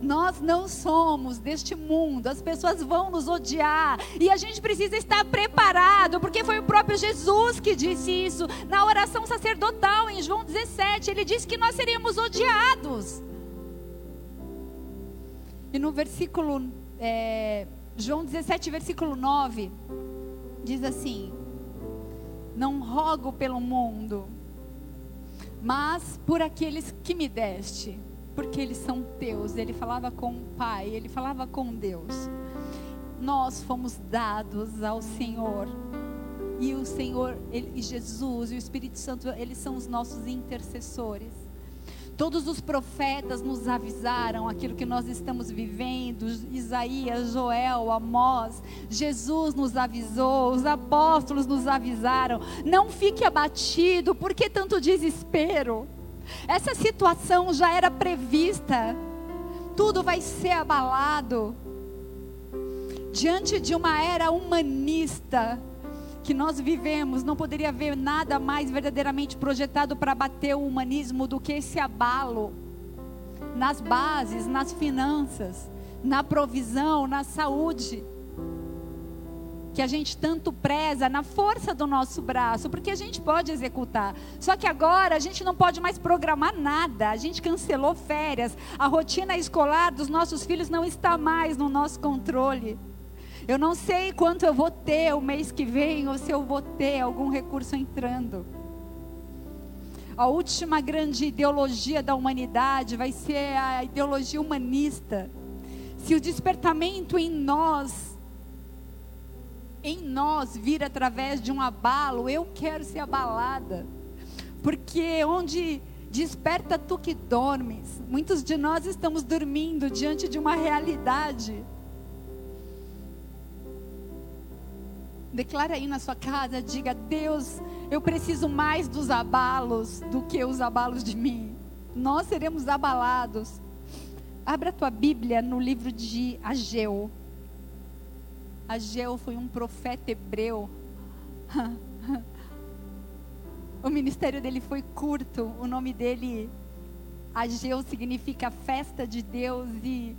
Nós não somos deste mundo, as pessoas vão nos odiar e a gente precisa estar preparado, porque foi o próprio Jesus que disse isso na oração sacerdotal em João 17. Ele disse que nós seríamos odiados. E no versículo é, João 17, versículo 9, diz assim: Não rogo pelo mundo, mas por aqueles que me deste, porque eles são teus. Ele falava com o Pai, ele falava com Deus. Nós fomos dados ao Senhor. E o Senhor, ele, Jesus e o Espírito Santo, eles são os nossos intercessores. Todos os profetas nos avisaram aquilo que nós estamos vivendo. Isaías, Joel, Amós, Jesus nos avisou, os apóstolos nos avisaram. Não fique abatido, por que tanto desespero? Essa situação já era prevista. Tudo vai ser abalado. Diante de uma era humanista, que nós vivemos, não poderia haver nada mais verdadeiramente projetado para bater o humanismo do que esse abalo nas bases, nas finanças, na provisão, na saúde. Que a gente tanto preza na força do nosso braço, porque a gente pode executar. Só que agora a gente não pode mais programar nada. A gente cancelou férias. A rotina escolar dos nossos filhos não está mais no nosso controle. Eu não sei quanto eu vou ter o mês que vem ou se eu vou ter algum recurso entrando. A última grande ideologia da humanidade vai ser a ideologia humanista. Se o despertamento em nós, em nós vir através de um abalo, eu quero ser abalada. Porque onde desperta tu que dormes, muitos de nós estamos dormindo diante de uma realidade Declara aí na sua casa, diga: Deus, eu preciso mais dos abalos do que os abalos de mim. Nós seremos abalados. Abra a tua Bíblia no livro de Ageu. Ageu foi um profeta hebreu. o ministério dele foi curto. O nome dele, Ageu, significa festa de Deus e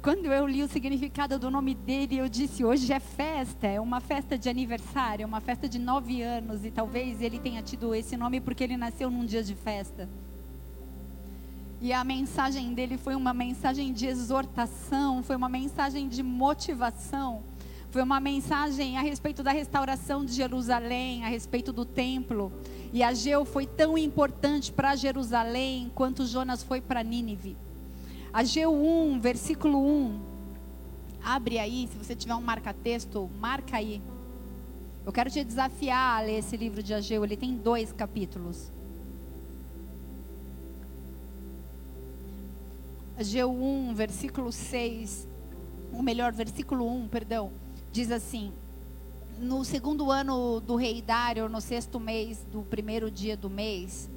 quando eu li o significado do nome dele, eu disse: hoje é festa, é uma festa de aniversário, é uma festa de nove anos, e talvez ele tenha tido esse nome porque ele nasceu num dia de festa. E a mensagem dele foi uma mensagem de exortação, foi uma mensagem de motivação, foi uma mensagem a respeito da restauração de Jerusalém, a respeito do templo. E Ageu foi tão importante para Jerusalém quanto Jonas foi para Nínive. Ageu 1, versículo 1. Abre aí, se você tiver um marca-texto, marca aí. Eu quero te desafiar a ler esse livro de Ageu, ele tem dois capítulos. Ageu 1, versículo 6, ou melhor, versículo 1, perdão, diz assim: No segundo ano do rei Dário, no sexto mês do primeiro dia do mês,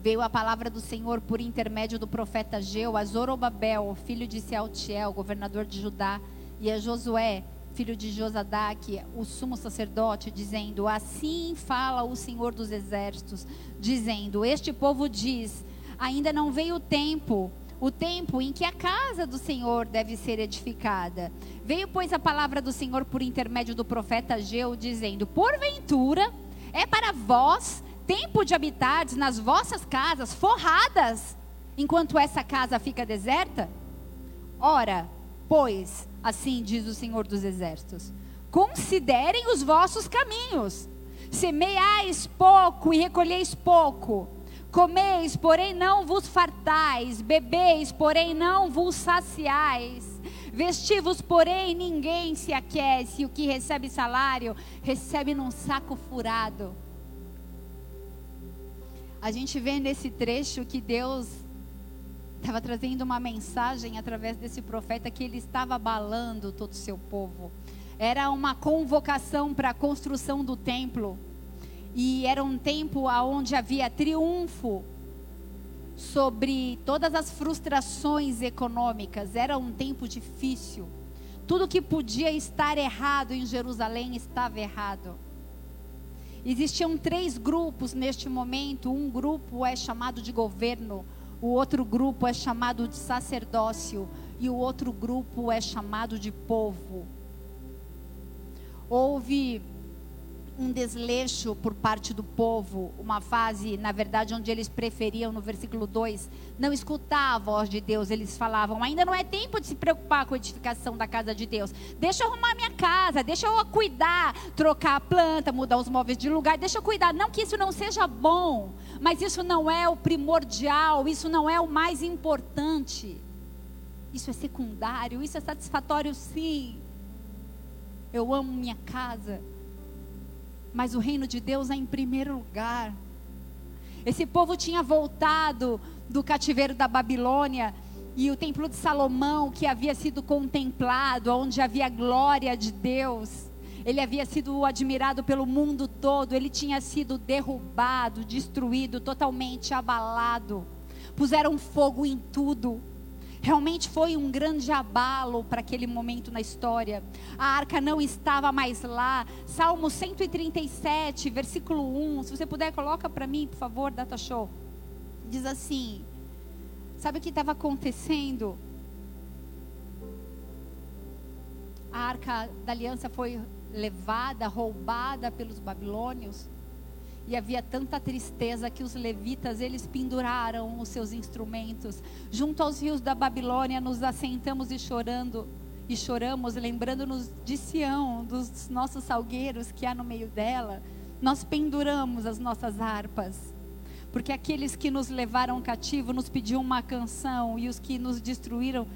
veio a palavra do Senhor por intermédio do profeta Ageu a Zorobabel, filho de Sealtiel, governador de Judá, e a Josué, filho de Josadaque, o sumo sacerdote, dizendo: Assim fala o Senhor dos exércitos, dizendo: Este povo diz: Ainda não veio o tempo o tempo em que a casa do Senhor deve ser edificada. Veio, pois, a palavra do Senhor por intermédio do profeta Ageu, dizendo: Porventura é para vós tempo de habitardes nas vossas casas forradas, enquanto essa casa fica deserta? Ora, pois, assim diz o Senhor dos Exércitos: Considerem os vossos caminhos. Semeais pouco e recolheis pouco Comeis, porém não vos fartais, bebeis, porém não vos saciais. Vestivos, porém ninguém se aquece, o que recebe salário, recebe num saco furado. A gente vê nesse trecho que Deus estava trazendo uma mensagem através desse profeta que ele estava abalando todo o seu povo. Era uma convocação para a construção do templo. E era um tempo onde havia triunfo sobre todas as frustrações econômicas. Era um tempo difícil. Tudo que podia estar errado em Jerusalém estava errado. Existiam três grupos neste momento. Um grupo é chamado de governo, o outro grupo é chamado de sacerdócio e o outro grupo é chamado de povo. Houve um desleixo por parte do povo, uma fase, na verdade, onde eles preferiam, no versículo 2, não escutar a voz de Deus. Eles falavam: ainda não é tempo de se preocupar com a edificação da casa de Deus. Deixa eu arrumar minha casa, deixa eu cuidar, trocar a planta, mudar os móveis de lugar, deixa eu cuidar. Não que isso não seja bom, mas isso não é o primordial, isso não é o mais importante. Isso é secundário, isso é satisfatório, sim. Eu amo minha casa mas o reino de Deus é em primeiro lugar. Esse povo tinha voltado do cativeiro da Babilônia e o templo de Salomão, que havia sido contemplado, onde havia glória de Deus, ele havia sido admirado pelo mundo todo, ele tinha sido derrubado, destruído, totalmente abalado. Puseram fogo em tudo. Realmente foi um grande abalo para aquele momento na história. A arca não estava mais lá. Salmo 137, versículo 1. Se você puder, coloca para mim, por favor, data show. Diz assim: Sabe o que estava acontecendo? A arca da aliança foi levada, roubada pelos babilônios. E havia tanta tristeza que os levitas, eles penduraram os seus instrumentos. Junto aos rios da Babilônia, nos assentamos e chorando. E choramos, lembrando-nos de Sião, dos nossos salgueiros que há no meio dela. Nós penduramos as nossas harpas. Porque aqueles que nos levaram cativo nos pediam uma canção. E os que nos destruíram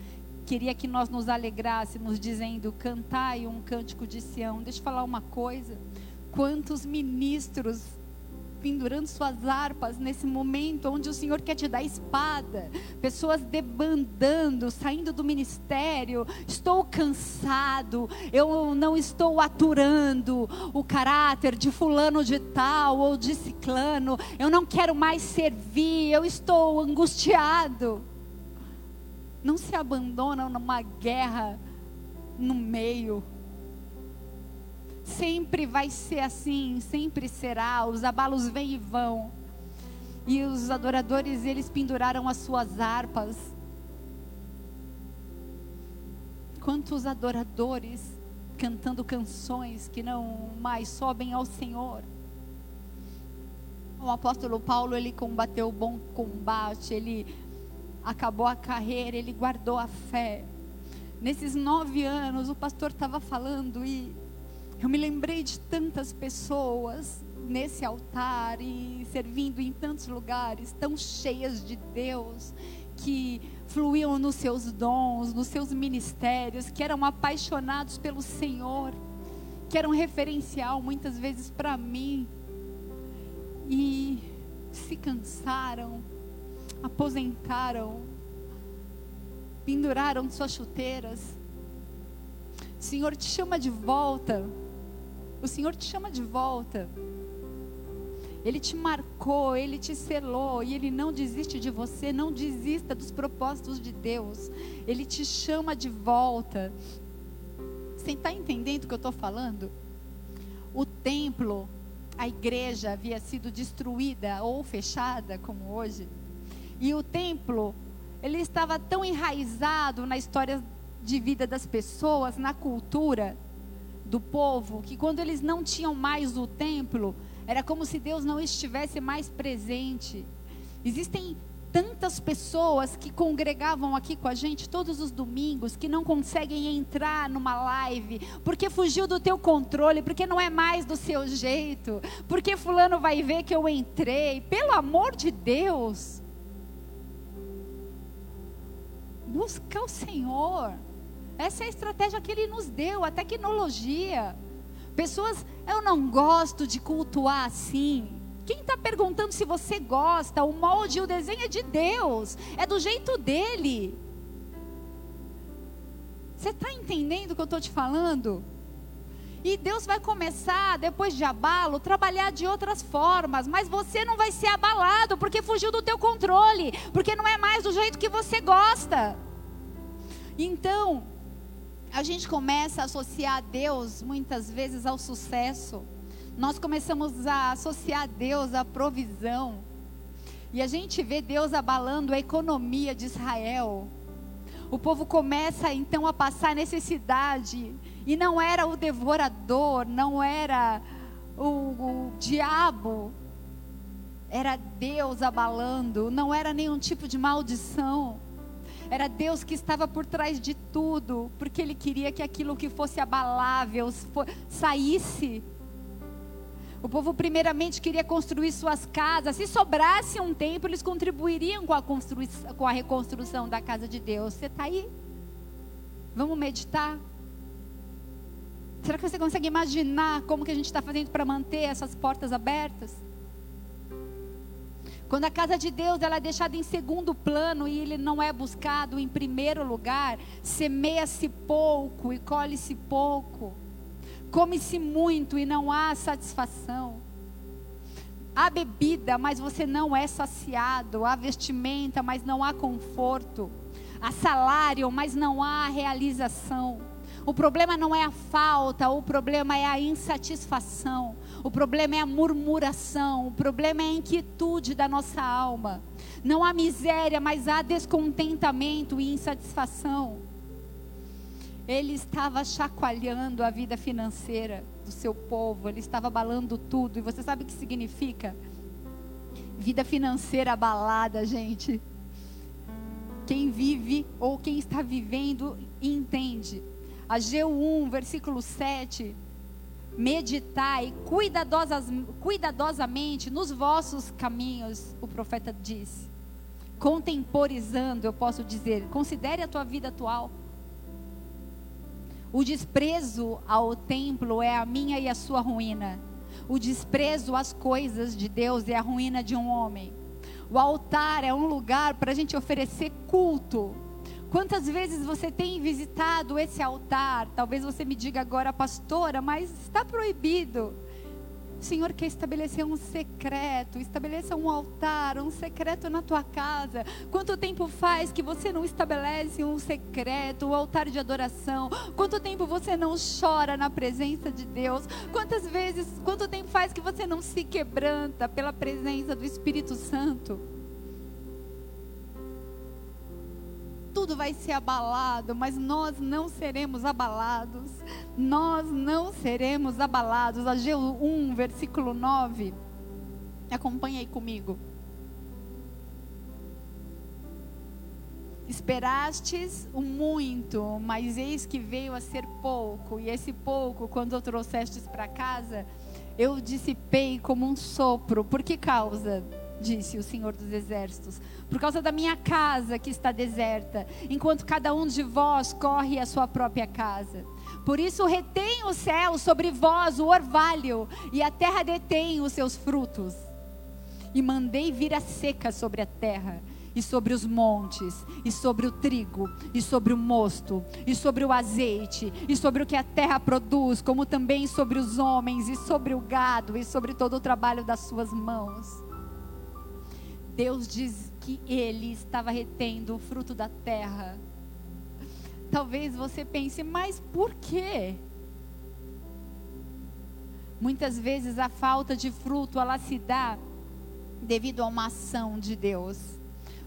queria que nós nos alegrássemos, dizendo: Cantai um cântico de Sião. Deixa eu falar uma coisa. Quantos ministros pendurando suas harpas nesse momento onde o Senhor quer te dar espada, pessoas debandando, saindo do ministério. Estou cansado, eu não estou aturando o caráter de fulano de tal ou de ciclano, eu não quero mais servir, eu estou angustiado. Não se abandona numa guerra no meio Sempre vai ser assim, sempre será. Os abalos vêm e vão. E os adoradores, eles penduraram as suas harpas. Quantos adoradores cantando canções que não mais sobem ao Senhor. O apóstolo Paulo, ele combateu o bom combate, ele acabou a carreira, ele guardou a fé. Nesses nove anos, o pastor estava falando e eu me lembrei de tantas pessoas nesse altar e servindo em tantos lugares, tão cheias de Deus, que fluíam nos seus dons, nos seus ministérios, que eram apaixonados pelo Senhor, que eram referencial muitas vezes para mim, e se cansaram, aposentaram, penduraram suas chuteiras. O Senhor te chama de volta. O Senhor te chama de volta. Ele te marcou, ele te selou e ele não desiste de você, não desista dos propósitos de Deus. Ele te chama de volta. Você está entendendo o que eu estou falando? O templo, a igreja havia sido destruída ou fechada, como hoje. E o templo, ele estava tão enraizado na história de vida das pessoas, na cultura do povo, que quando eles não tinham mais o templo, era como se Deus não estivesse mais presente. Existem tantas pessoas que congregavam aqui com a gente todos os domingos que não conseguem entrar numa live porque fugiu do teu controle, porque não é mais do seu jeito, porque fulano vai ver que eu entrei. Pelo amor de Deus, busca o Senhor. Essa é a estratégia que ele nos deu, a tecnologia. Pessoas, eu não gosto de cultuar assim. Quem está perguntando se você gosta? O molde e o desenho é de Deus, é do jeito dele. Você está entendendo o que eu estou te falando? E Deus vai começar, depois de abalo, trabalhar de outras formas, mas você não vai ser abalado porque fugiu do teu controle, porque não é mais do jeito que você gosta. Então, a gente começa a associar Deus muitas vezes ao sucesso. Nós começamos a associar Deus à provisão. E a gente vê Deus abalando a economia de Israel. O povo começa então a passar necessidade. E não era o devorador, não era o, o diabo. Era Deus abalando, não era nenhum tipo de maldição. Era Deus que estava por trás de tudo, porque Ele queria que aquilo que fosse abalável saísse. O povo, primeiramente, queria construir suas casas. Se sobrasse um tempo, eles contribuiriam com a, com a reconstrução da casa de Deus. Você está aí? Vamos meditar? Será que você consegue imaginar como que a gente está fazendo para manter essas portas abertas? Quando a casa de Deus ela é deixada em segundo plano e ele não é buscado em primeiro lugar, semeia-se pouco e colhe-se pouco. Come-se muito e não há satisfação. Há bebida, mas você não é saciado. Há vestimenta, mas não há conforto. Há salário, mas não há realização. O problema não é a falta, o problema é a insatisfação. O problema é a murmuração, o problema é a inquietude da nossa alma. Não há miséria, mas há descontentamento e insatisfação. Ele estava chacoalhando a vida financeira do seu povo, ele estava abalando tudo. E você sabe o que significa? Vida financeira abalada, gente. Quem vive ou quem está vivendo entende. Ageu 1, versículo 7 meditai cuidadosas, cuidadosamente nos vossos caminhos, o profeta diz. Contemporizando, eu posso dizer, considere a tua vida atual. O desprezo ao templo é a minha e a sua ruína. O desprezo às coisas de Deus é a ruína de um homem. O altar é um lugar para a gente oferecer culto Quantas vezes você tem visitado esse altar? Talvez você me diga agora, pastora, mas está proibido. O Senhor quer estabelecer um secreto, estabeleça um altar, um secreto na tua casa. Quanto tempo faz que você não estabelece um secreto, um altar de adoração? Quanto tempo você não chora na presença de Deus? Quantas vezes, quanto tempo faz que você não se quebranta pela presença do Espírito Santo? Tudo vai ser abalado, mas nós não seremos abalados. Nós não seremos abalados. Ageu 1, versículo 9. Acompanhe aí comigo. Esperastes o muito, mas eis que veio a ser pouco, e esse pouco, quando o trouxestes para casa, eu dissipei como um sopro. Por que causa? Disse o Senhor dos Exércitos, por causa da minha casa que está deserta, enquanto cada um de vós corre à sua própria casa. Por isso retém o céu sobre vós o orvalho, e a terra detém os seus frutos. E mandei vir a seca sobre a terra, e sobre os montes, e sobre o trigo, e sobre o mosto, e sobre o azeite, e sobre o que a terra produz, como também sobre os homens, e sobre o gado, e sobre todo o trabalho das suas mãos. Deus diz que Ele estava retendo o fruto da terra Talvez você pense, mas por quê? Muitas vezes a falta de fruto ela se dá devido a uma ação de Deus.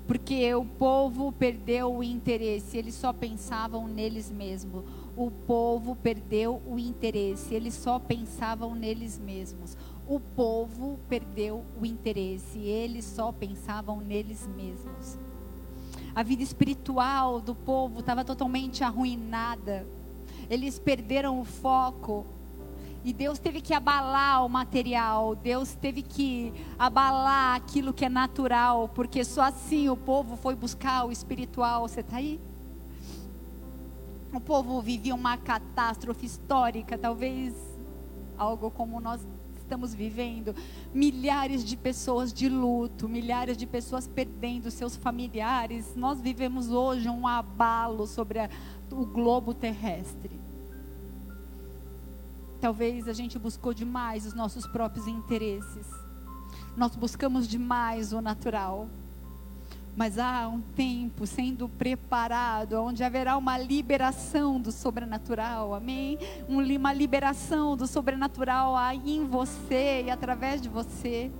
Porque o povo perdeu o interesse, eles só pensavam neles mesmos. O povo perdeu o interesse, eles só pensavam neles mesmos. O povo perdeu o interesse, eles só pensavam neles mesmos. A vida espiritual do povo estava totalmente arruinada. Eles perderam o foco. E Deus teve que abalar o material, Deus teve que abalar aquilo que é natural, porque só assim o povo foi buscar o espiritual. Você está aí? O povo vivia uma catástrofe histórica, talvez algo como nós estamos vivendo. Milhares de pessoas de luto, milhares de pessoas perdendo seus familiares. Nós vivemos hoje um abalo sobre a, o globo terrestre. Talvez a gente buscou demais os nossos próprios interesses. Nós buscamos demais o natural mas há um tempo sendo preparado, onde haverá uma liberação do sobrenatural, amém? Uma liberação do sobrenatural em você e através de você.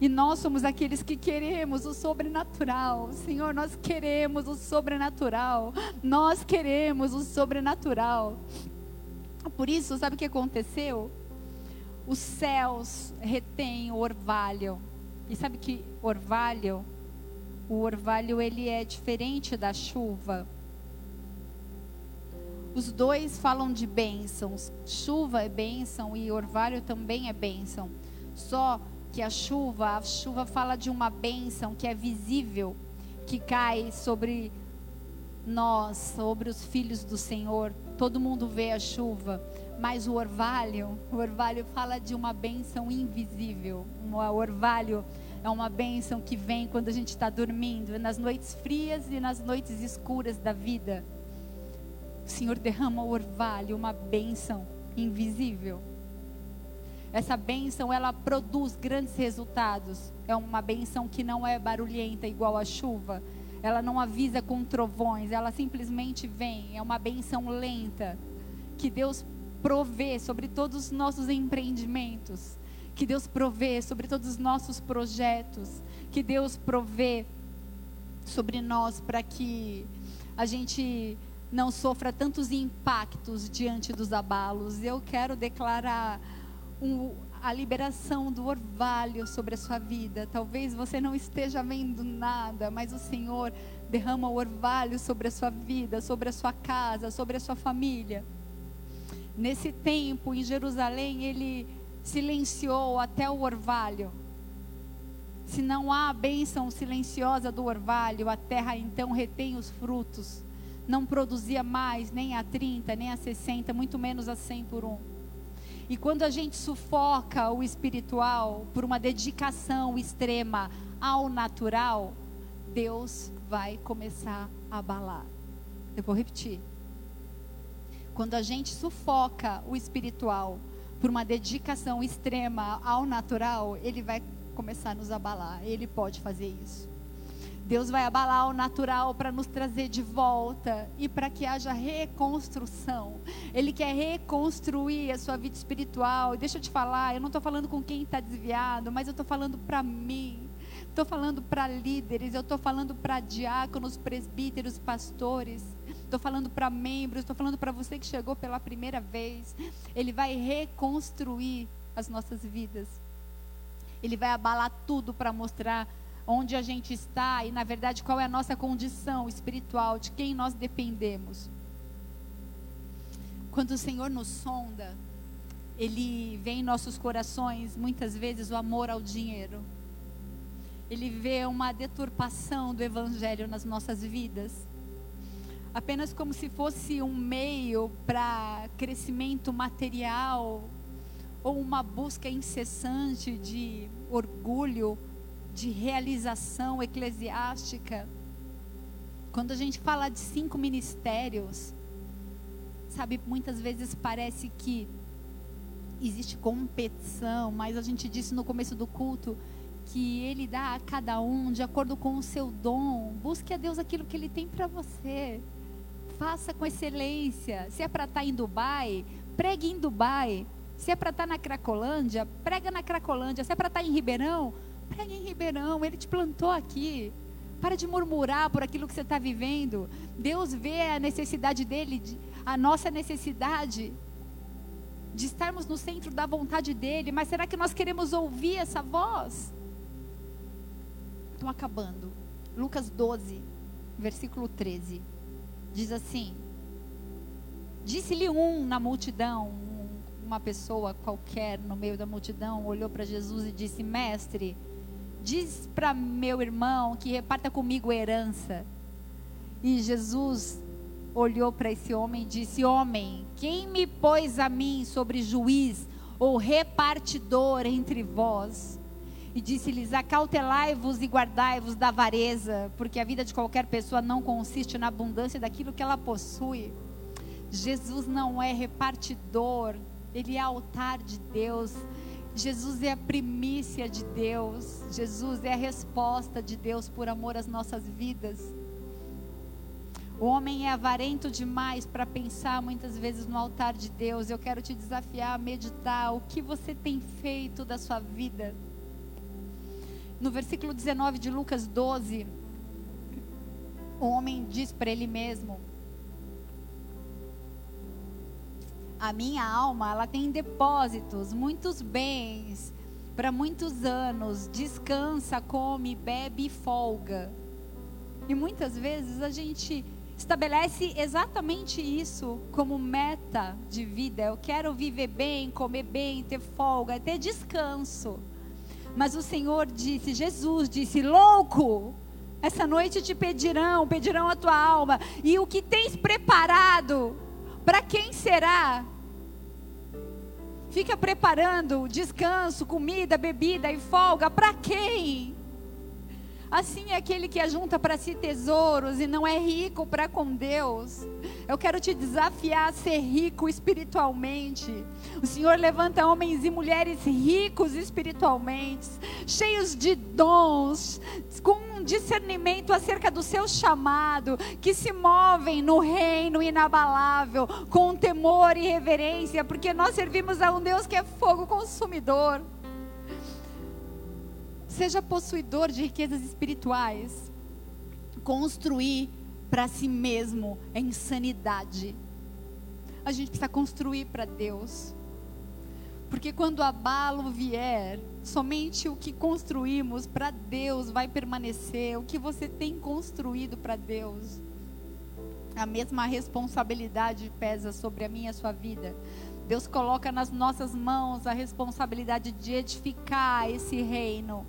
E nós somos aqueles que queremos o sobrenatural. Senhor, nós queremos o sobrenatural. Nós queremos o sobrenatural. Por isso, sabe o que aconteceu? Os céus retêm orvalho. E sabe que orvalho o orvalho ele é diferente da chuva. Os dois falam de bênçãos. Chuva é bênção e orvalho também é bênção. Só que a chuva, a chuva fala de uma bênção que é visível, que cai sobre nós, sobre os filhos do Senhor. Todo mundo vê a chuva, mas o orvalho, o orvalho fala de uma bênção invisível. O orvalho é uma bênção que vem quando a gente está dormindo, nas noites frias e nas noites escuras da vida. O Senhor derrama o orvalho, uma bênção invisível. Essa bênção, ela produz grandes resultados. É uma bênção que não é barulhenta igual a chuva. Ela não avisa com trovões, ela simplesmente vem. É uma bênção lenta que Deus provê sobre todos os nossos empreendimentos que Deus provê sobre todos os nossos projetos, que Deus provê sobre nós para que a gente não sofra tantos impactos diante dos abalos. Eu quero declarar um, a liberação do orvalho sobre a sua vida. Talvez você não esteja vendo nada, mas o Senhor derrama o orvalho sobre a sua vida, sobre a sua casa, sobre a sua família. Nesse tempo em Jerusalém, ele silenciou até o orvalho. Se não há a bênção silenciosa do orvalho, a terra então retém os frutos. Não produzia mais nem a 30, nem a 60, muito menos a 100 por um. E quando a gente sufoca o espiritual por uma dedicação extrema ao natural, Deus vai começar a abalar. Eu vou repetir. Quando a gente sufoca o espiritual por uma dedicação extrema ao natural, ele vai começar a nos abalar. Ele pode fazer isso. Deus vai abalar o natural para nos trazer de volta e para que haja reconstrução. Ele quer reconstruir a sua vida espiritual. Deixa eu te falar, eu não estou falando com quem está desviado, mas eu estou falando para mim. Estou falando para líderes, eu estou falando para diáconos, presbíteros, pastores estou falando para membros, estou falando para você que chegou pela primeira vez. Ele vai reconstruir as nossas vidas. Ele vai abalar tudo para mostrar onde a gente está e, na verdade, qual é a nossa condição espiritual, de quem nós dependemos. Quando o Senhor nos sonda, Ele vê em nossos corações, muitas vezes, o amor ao dinheiro. ele vê uma deturpação do evangelho nas nossas vidas. Apenas como se fosse um meio para crescimento material ou uma busca incessante de orgulho, de realização eclesiástica. Quando a gente fala de cinco ministérios, sabe, muitas vezes parece que existe competição, mas a gente disse no começo do culto que ele dá a cada um de acordo com o seu dom. Busque a Deus aquilo que ele tem para você. Faça com excelência. Se é para estar tá em Dubai, pregue em Dubai. Se é para estar tá na Cracolândia, prega na Cracolândia. Se é para estar tá em Ribeirão, pregue em Ribeirão. Ele te plantou aqui. Para de murmurar por aquilo que você está vivendo. Deus vê a necessidade dele, a nossa necessidade de estarmos no centro da vontade dele. Mas será que nós queremos ouvir essa voz? Estou acabando. Lucas 12, versículo 13. Diz assim: Disse-lhe um na multidão, uma pessoa qualquer no meio da multidão, olhou para Jesus e disse: Mestre, diz para meu irmão que reparta comigo herança. E Jesus olhou para esse homem e disse: Homem, quem me pôs a mim sobre juiz ou repartidor entre vós? E disse-lhes: Acautelai-vos e guardai-vos da avareza, porque a vida de qualquer pessoa não consiste na abundância daquilo que ela possui. Jesus não é repartidor, ele é altar de Deus. Jesus é a primícia de Deus. Jesus é a resposta de Deus por amor às nossas vidas. O homem é avarento demais para pensar muitas vezes no altar de Deus. Eu quero te desafiar a meditar o que você tem feito da sua vida. No versículo 19 de Lucas 12, o homem diz para ele mesmo: A minha alma, ela tem depósitos, muitos bens para muitos anos, descansa, come, bebe e folga. E muitas vezes a gente estabelece exatamente isso como meta de vida. Eu quero viver bem, comer bem, ter folga, ter descanso. Mas o Senhor disse, Jesus disse: louco, essa noite te pedirão, pedirão a tua alma. E o que tens preparado, para quem será? Fica preparando descanso, comida, bebida e folga, para quem? Assim é aquele que ajunta para si tesouros e não é rico para com Deus. Eu quero te desafiar a ser rico espiritualmente. O Senhor levanta homens e mulheres ricos espiritualmente, cheios de dons, com um discernimento acerca do seu chamado, que se movem no reino inabalável, com temor e reverência, porque nós servimos a um Deus que é fogo consumidor. Seja possuidor de riquezas espirituais. Construir para si mesmo é insanidade. A gente precisa construir para Deus. Porque quando o abalo vier, somente o que construímos para Deus vai permanecer. O que você tem construído para Deus. A mesma responsabilidade pesa sobre a minha e a sua vida. Deus coloca nas nossas mãos a responsabilidade de edificar esse reino.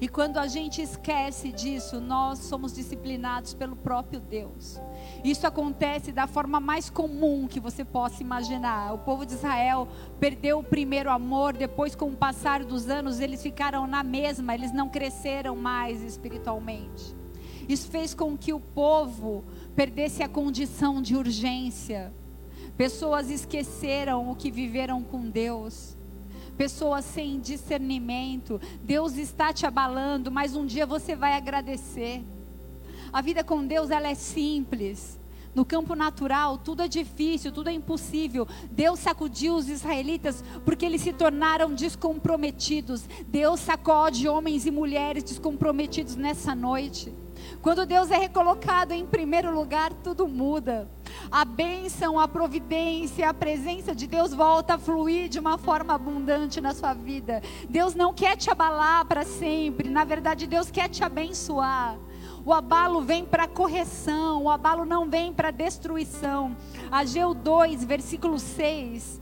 E quando a gente esquece disso, nós somos disciplinados pelo próprio Deus. Isso acontece da forma mais comum que você possa imaginar. O povo de Israel perdeu o primeiro amor, depois, com o passar dos anos, eles ficaram na mesma, eles não cresceram mais espiritualmente. Isso fez com que o povo perdesse a condição de urgência. Pessoas esqueceram o que viveram com Deus pessoas sem discernimento. Deus está te abalando, mas um dia você vai agradecer. A vida com Deus ela é simples. No campo natural, tudo é difícil, tudo é impossível. Deus sacudiu os israelitas porque eles se tornaram descomprometidos. Deus sacode homens e mulheres descomprometidos nessa noite. Quando Deus é recolocado em primeiro lugar, tudo muda. A bênção, a providência, a presença de Deus volta a fluir de uma forma abundante na sua vida. Deus não quer te abalar para sempre, na verdade, Deus quer te abençoar. O abalo vem para correção, o abalo não vem para destruição. Ageu 2, versículo 6.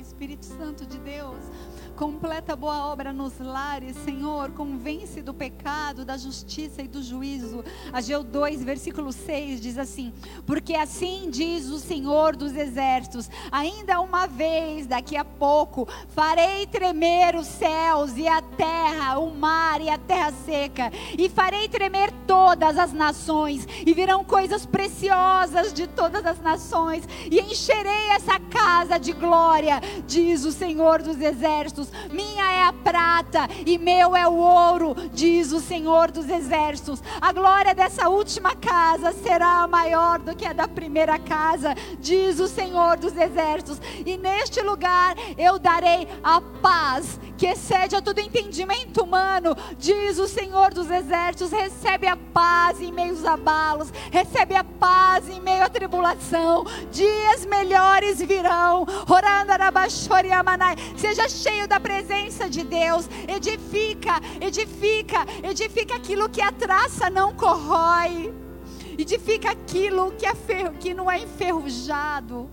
Espírito Santo de Deus, completa boa obra nos lares, Senhor, convence do pecado, da justiça e do juízo. Ageu 2, versículo 6 diz assim: Porque assim diz o Senhor dos exércitos: ainda uma vez, daqui a pouco, farei tremer os céus e a terra, o mar e a terra seca, e farei tremer todas as nações, e virão coisas preciosas de todas as nações, e encherei essa casa de glória, diz o Senhor dos exércitos. Minha é a prata e meu é o ouro, diz o Senhor dos exércitos. A glória dessa última casa será maior do que a da primeira casa, diz o Senhor dos exércitos. E neste lugar eu darei a paz que excede a todo entendimento humano, diz o Senhor dos exércitos. Recebe a paz em meio aos abalos, recebe a paz em meio à tribulação. Dias melhores virão. Seja cheio da presença de Deus. Edifica, edifica, edifica aquilo que a traça não corrói. Edifica aquilo que, é ferro, que não é enferrujado.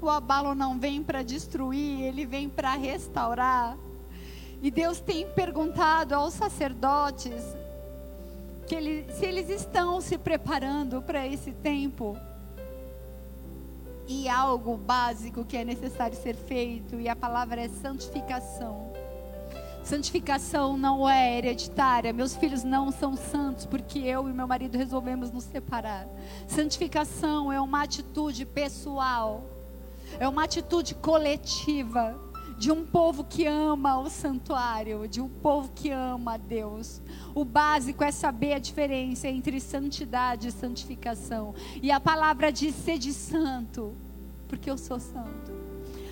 O abalo não vem para destruir, ele vem para restaurar. E Deus tem perguntado aos sacerdotes que ele, se eles estão se preparando para esse tempo. E algo básico que é necessário ser feito, e a palavra é santificação. Santificação não é hereditária. Meus filhos não são santos porque eu e meu marido resolvemos nos separar. Santificação é uma atitude pessoal, é uma atitude coletiva de um povo que ama o santuário, de um povo que ama a Deus. O básico é saber a diferença entre santidade e santificação. E a palavra diz ser de santo, porque eu sou santo.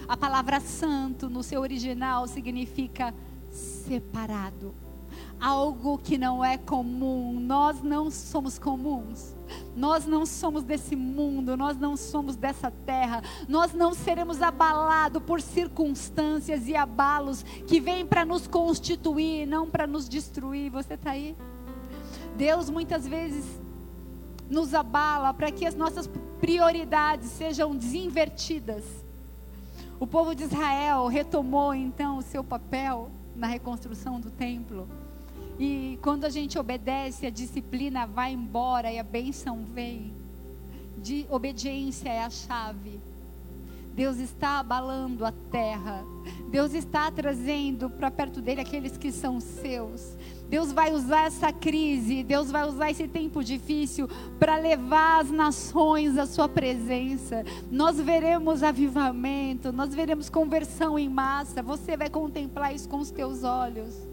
A palavra santo no seu original significa separado. Algo que não é comum. Nós não somos comuns. Nós não somos desse mundo, nós não somos dessa terra, nós não seremos abalados por circunstâncias e abalos que vêm para nos constituir, não para nos destruir. Você está aí? Deus muitas vezes nos abala para que as nossas prioridades sejam desinvertidas. O povo de Israel retomou então o seu papel na reconstrução do templo. E quando a gente obedece, a disciplina vai embora e a bênção vem. De obediência é a chave. Deus está abalando a terra. Deus está trazendo para perto dele aqueles que são seus. Deus vai usar essa crise, Deus vai usar esse tempo difícil para levar as nações à sua presença. Nós veremos avivamento, nós veremos conversão em massa. Você vai contemplar isso com os teus olhos.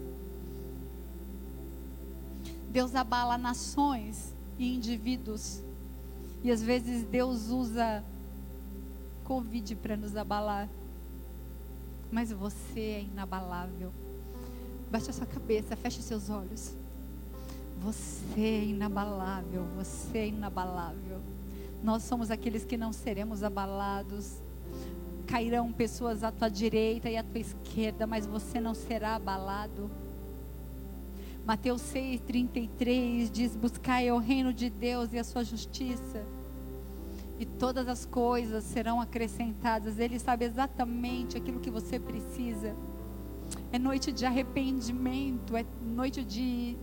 Deus abala nações e indivíduos. E às vezes Deus usa Covid para nos abalar. Mas você é inabalável. Baixe a sua cabeça, feche seus olhos. Você é inabalável, você é inabalável. Nós somos aqueles que não seremos abalados. Cairão pessoas à tua direita e à tua esquerda, mas você não será abalado. Mateus 6,33 diz: Buscai o reino de Deus e a sua justiça, e todas as coisas serão acrescentadas. Ele sabe exatamente aquilo que você precisa. É noite de arrependimento, é noite de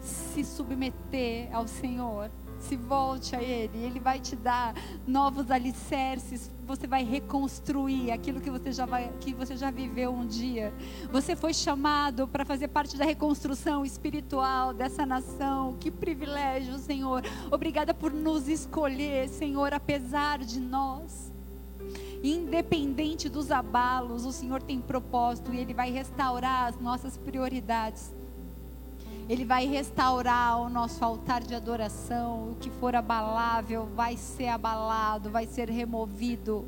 se submeter ao Senhor se volte a Ele, Ele vai te dar novos alicerces, você vai reconstruir aquilo que você já, vai, que você já viveu um dia. Você foi chamado para fazer parte da reconstrução espiritual dessa nação. Que privilégio, Senhor. Obrigada por nos escolher, Senhor, apesar de nós. Independente dos abalos, o Senhor tem propósito e Ele vai restaurar as nossas prioridades. Ele vai restaurar o nosso altar de adoração. O que for abalável vai ser abalado, vai ser removido.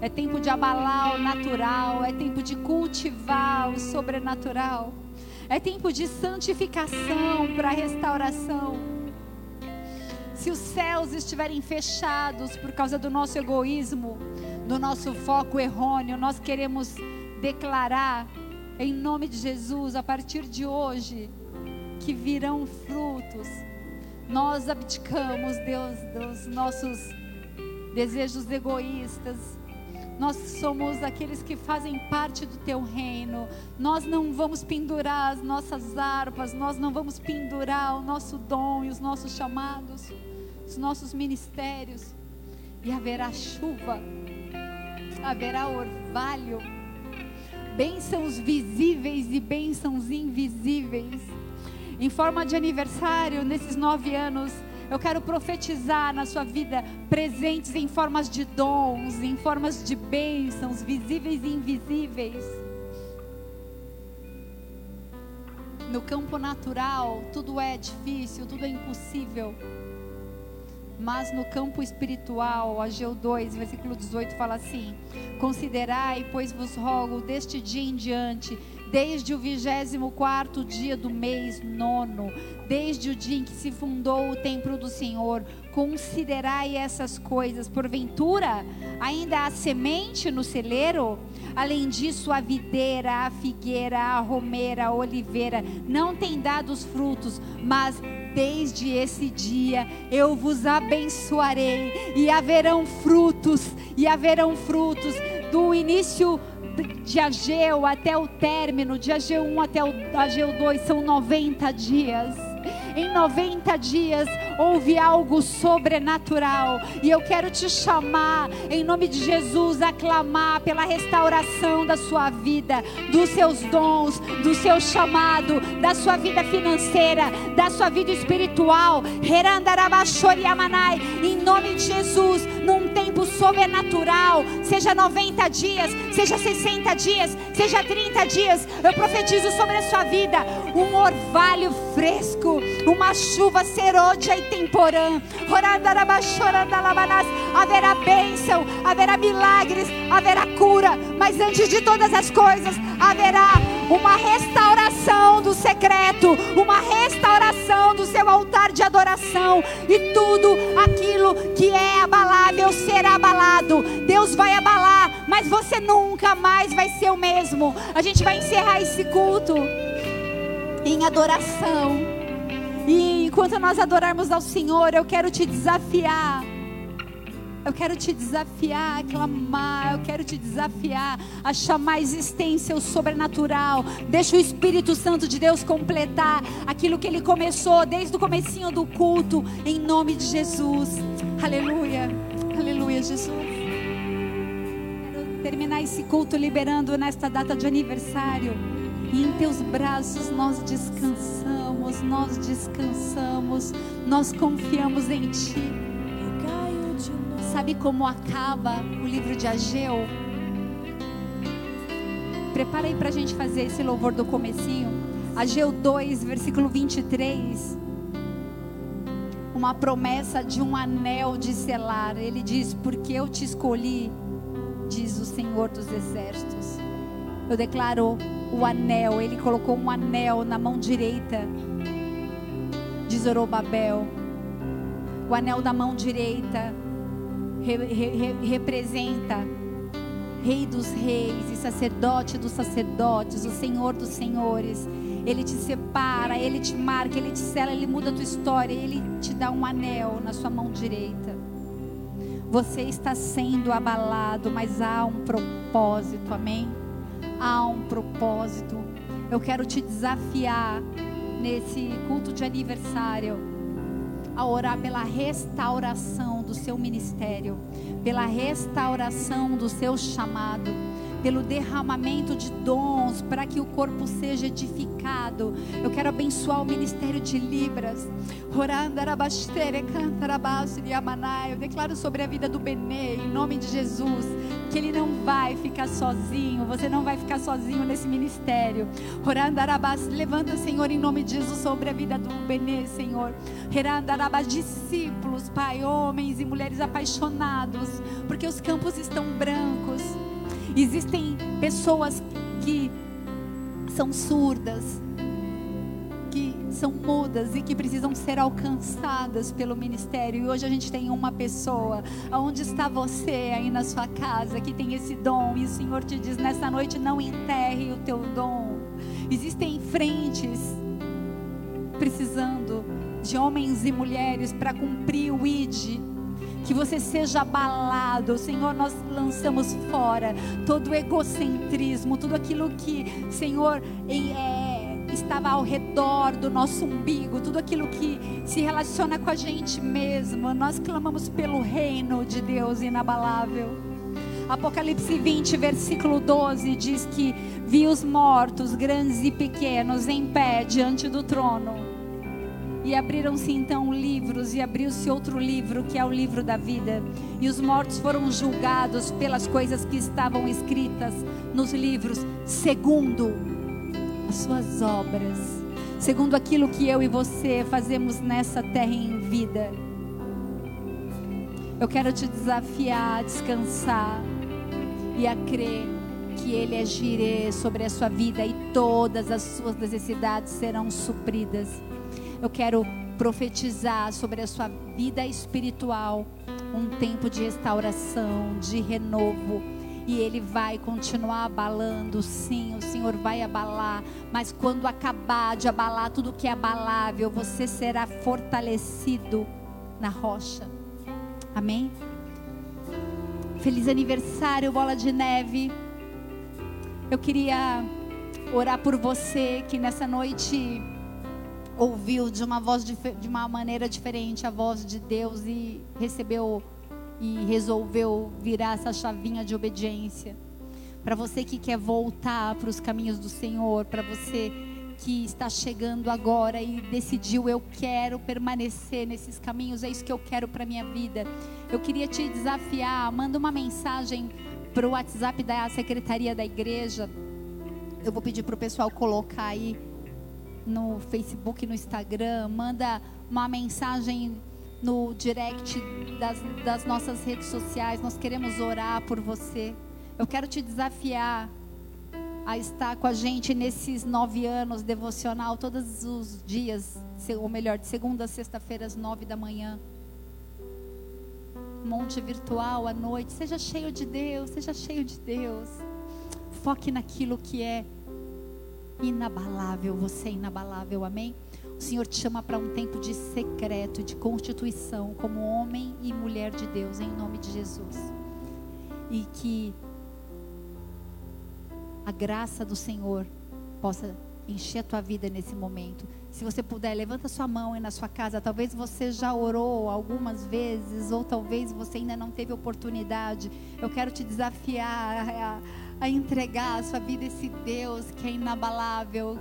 É tempo de abalar o natural, é tempo de cultivar o sobrenatural. É tempo de santificação para restauração. Se os céus estiverem fechados por causa do nosso egoísmo, do nosso foco errôneo, nós queremos declarar em nome de Jesus, a partir de hoje, que virão frutos. Nós abdicamos, Deus, dos nossos desejos egoístas. Nós somos aqueles que fazem parte do teu reino. Nós não vamos pendurar as nossas harpas, nós não vamos pendurar o nosso dom e os nossos chamados, os nossos ministérios. E haverá chuva, haverá orvalho, bênçãos visíveis e bênçãos invisíveis em forma de aniversário, nesses nove anos, eu quero profetizar na sua vida presentes em formas de dons, em formas de bênçãos, visíveis e invisíveis. No campo natural, tudo é difícil, tudo é impossível. Mas no campo espiritual, Ageu 2, versículo 18 fala assim: Considerai, pois vos rogo, deste dia em diante, desde o vigésimo quarto dia do mês nono, desde o dia em que se fundou o templo do Senhor, considerai essas coisas. Porventura, ainda há semente no celeiro? Além disso, a videira, a figueira, a romeira, a oliveira não tem dado os frutos, mas desde esse dia eu vos abençoarei e haverão frutos, e haverão frutos do início de Ageu até o término, de Ageu 1 até o Ageu 2, são 90 dias. Em 90 dias houve algo sobrenatural. E eu quero te chamar, em nome de Jesus, a clamar pela restauração da sua vida, dos seus dons, do seu chamado, da sua vida financeira, da sua vida espiritual. Em nome de Jesus, num tempo sobrenatural, seja 90 dias, seja 60 dias, seja 30 dias, eu profetizo sobre a sua vida um orvalho fresco, uma chuva serôdia e temporã. Haverá bênção, haverá milagres, haverá cura, mas antes de todas as coisas, haverá uma restauração do secreto, uma restauração do seu altar de adoração, e tudo aquilo que é abalável será abalado. Deus vai abalar, mas você nunca mais vai ser o mesmo. A gente vai encerrar esse culto em adoração. E enquanto nós adorarmos ao Senhor, eu quero te desafiar. Eu quero te desafiar a clamar, eu quero te desafiar a chamar a existência o sobrenatural. Deixa o Espírito Santo de Deus completar aquilo que ele começou desde o comecinho do culto, em nome de Jesus. Aleluia. Aleluia, Jesus. Quero terminar esse culto liberando nesta data de aniversário. E em teus braços nós descansamos, nós descansamos, nós confiamos em ti. Sabe como acaba o livro de Ageu? Prepara aí para a gente fazer esse louvor do comecinho. Ageu 2, versículo 23. Uma promessa de um anel de selar. Ele diz: Porque eu te escolhi, diz o Senhor dos Exércitos. Eu declaro o anel. Ele colocou um anel na mão direita de Zorobabel. O anel da mão direita re, re, representa Rei dos reis e sacerdote dos sacerdotes, o Senhor dos senhores. Ele te separa, ele te marca, ele te sela, ele muda a tua história, ele te dá um anel na sua mão direita. Você está sendo abalado, mas há um propósito, amém? Há um propósito. Eu quero te desafiar nesse culto de aniversário a orar pela restauração do seu ministério, pela restauração do seu chamado pelo derramamento de dons, para que o corpo seja edificado. Eu quero abençoar o ministério de Libras. Eu declaro sobre a vida do Benê, em nome de Jesus, que ele não vai ficar sozinho, você não vai ficar sozinho nesse ministério. Levanta, Senhor, em nome de Jesus, sobre a vida do Benê, Senhor. Discípulos, Pai, homens e mulheres apaixonados, porque os campos estão brancos. Existem pessoas que são surdas, que são mudas e que precisam ser alcançadas pelo ministério. E hoje a gente tem uma pessoa, aonde está você aí na sua casa, que tem esse dom, e o Senhor te diz nessa noite: não enterre o teu dom. Existem frentes precisando de homens e mulheres para cumprir o ID. Que você seja abalado, Senhor. Nós lançamos fora todo o egocentrismo, tudo aquilo que, Senhor, é, estava ao redor do nosso umbigo, tudo aquilo que se relaciona com a gente mesmo. Nós clamamos pelo reino de Deus inabalável. Apocalipse 20, versículo 12 diz que vi os mortos, grandes e pequenos, em pé diante do trono. E abriram-se então livros, e abriu-se outro livro, que é o livro da vida. E os mortos foram julgados pelas coisas que estavam escritas nos livros, segundo as suas obras, segundo aquilo que eu e você fazemos nessa terra em vida. Eu quero te desafiar a descansar e a crer que Ele é girê sobre a sua vida e todas as suas necessidades serão supridas. Eu quero profetizar sobre a sua vida espiritual um tempo de restauração, de renovo. E ele vai continuar abalando, sim, o Senhor vai abalar, mas quando acabar de abalar tudo que é abalável, você será fortalecido na rocha. Amém? Feliz aniversário, bola de neve. Eu queria orar por você que nessa noite ouviu de uma voz de uma maneira diferente a voz de Deus e recebeu e resolveu virar essa chavinha de obediência. Para você que quer voltar para os caminhos do Senhor, para você que está chegando agora e decidiu eu quero permanecer nesses caminhos, é isso que eu quero para minha vida. Eu queria te desafiar, manda uma mensagem para o WhatsApp da secretaria da igreja. Eu vou pedir para o pessoal colocar aí no Facebook, no Instagram, manda uma mensagem no direct das, das nossas redes sociais. Nós queremos orar por você. Eu quero te desafiar a estar com a gente nesses nove anos devocional, todos os dias, ou melhor, de segunda a sexta-feira, às nove da manhã. Monte virtual à noite. Seja cheio de Deus, seja cheio de Deus. Foque naquilo que é inabalável. Você é inabalável, amém? O Senhor te chama para um tempo de secreto, de constituição, como homem e mulher de Deus, em nome de Jesus. E que a graça do Senhor possa encher a tua vida nesse momento. Se você puder, levanta sua mão aí na sua casa. Talvez você já orou algumas vezes, ou talvez você ainda não teve oportunidade. Eu quero te desafiar a, a entregar a sua vida a esse Deus que é inabalável,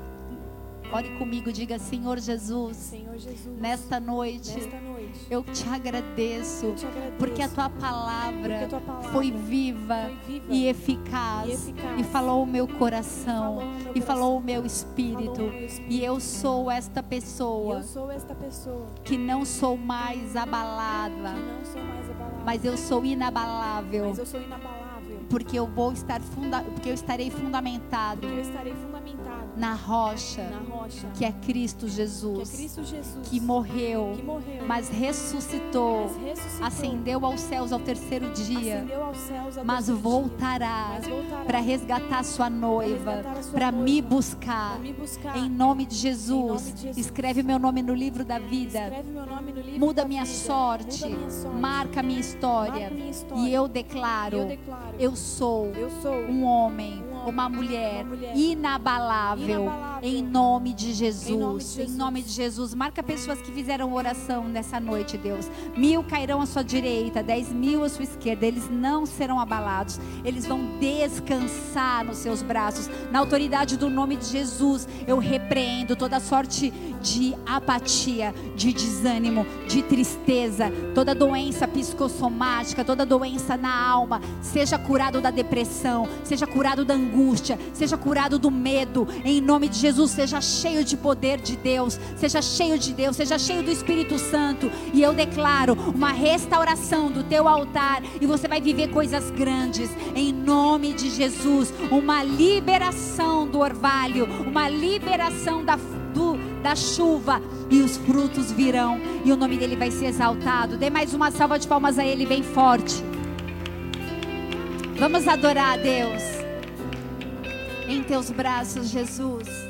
Ore comigo, diga Senhor Jesus. Senhor Jesus. Nesta noite. Nesta noite eu te agradeço. Eu te agradeço porque, a tua palavra, a tua palavra foi, viva foi viva e, eficaz, e eficaz. E falou o meu coração. Falou meu e falou o meu espírito. espírito. Meu espírito. E eu sou esta pessoa. Eu sou esta pessoa. Que não sou mais abalada. Que não sou mais abalada. Mas eu sou inabalável. Mas eu sou inabalável. Porque eu vou estar funda porque eu estarei fundamentado. Porque eu estarei fundamentado na rocha, na rocha. que é Cristo Jesus, que, é Cristo Jesus, que, morreu, que morreu, mas ressuscitou, mas ressuscitou. ascendeu aos céus ao terceiro dia, ao mas, voltará, voltará para resgatar sua noiva, para me buscar, me buscar, em nome de Jesus. Nome de Jesus. Escreve meu nome no livro da vida, livro muda, da minha, vida. Sorte, muda minha sorte, marca minha história, marca minha história. E eu declaro, eu, declaro, eu sou, eu sou um homem uma mulher, uma mulher inabalável, inabalável, em nome de Jesus. Em nome de Jesus. Em nome de Jesus. Marca pessoas que fizeram oração nessa noite, Deus. Mil cairão à sua direita, dez mil à sua esquerda. Eles não serão abalados. Eles vão descansar nos seus braços. Na autoridade do nome de Jesus, eu repreendo toda sorte de apatia, de desânimo, de tristeza, toda doença psicossomática, toda doença na alma. Seja curado da depressão, seja curado da angústia, seja curado do medo. Em nome de Jesus, seja cheio de poder de Deus, seja cheio de Deus, seja cheio do Espírito Santo. E eu declaro uma restauração do teu altar e você vai viver coisas grandes. Em nome de Jesus, uma liberação do orvalho, uma liberação da do, da chuva e os frutos virão e o nome dele vai ser exaltado. Dê mais uma salva de palmas a ele bem forte. Vamos adorar a Deus em teus braços, Jesus.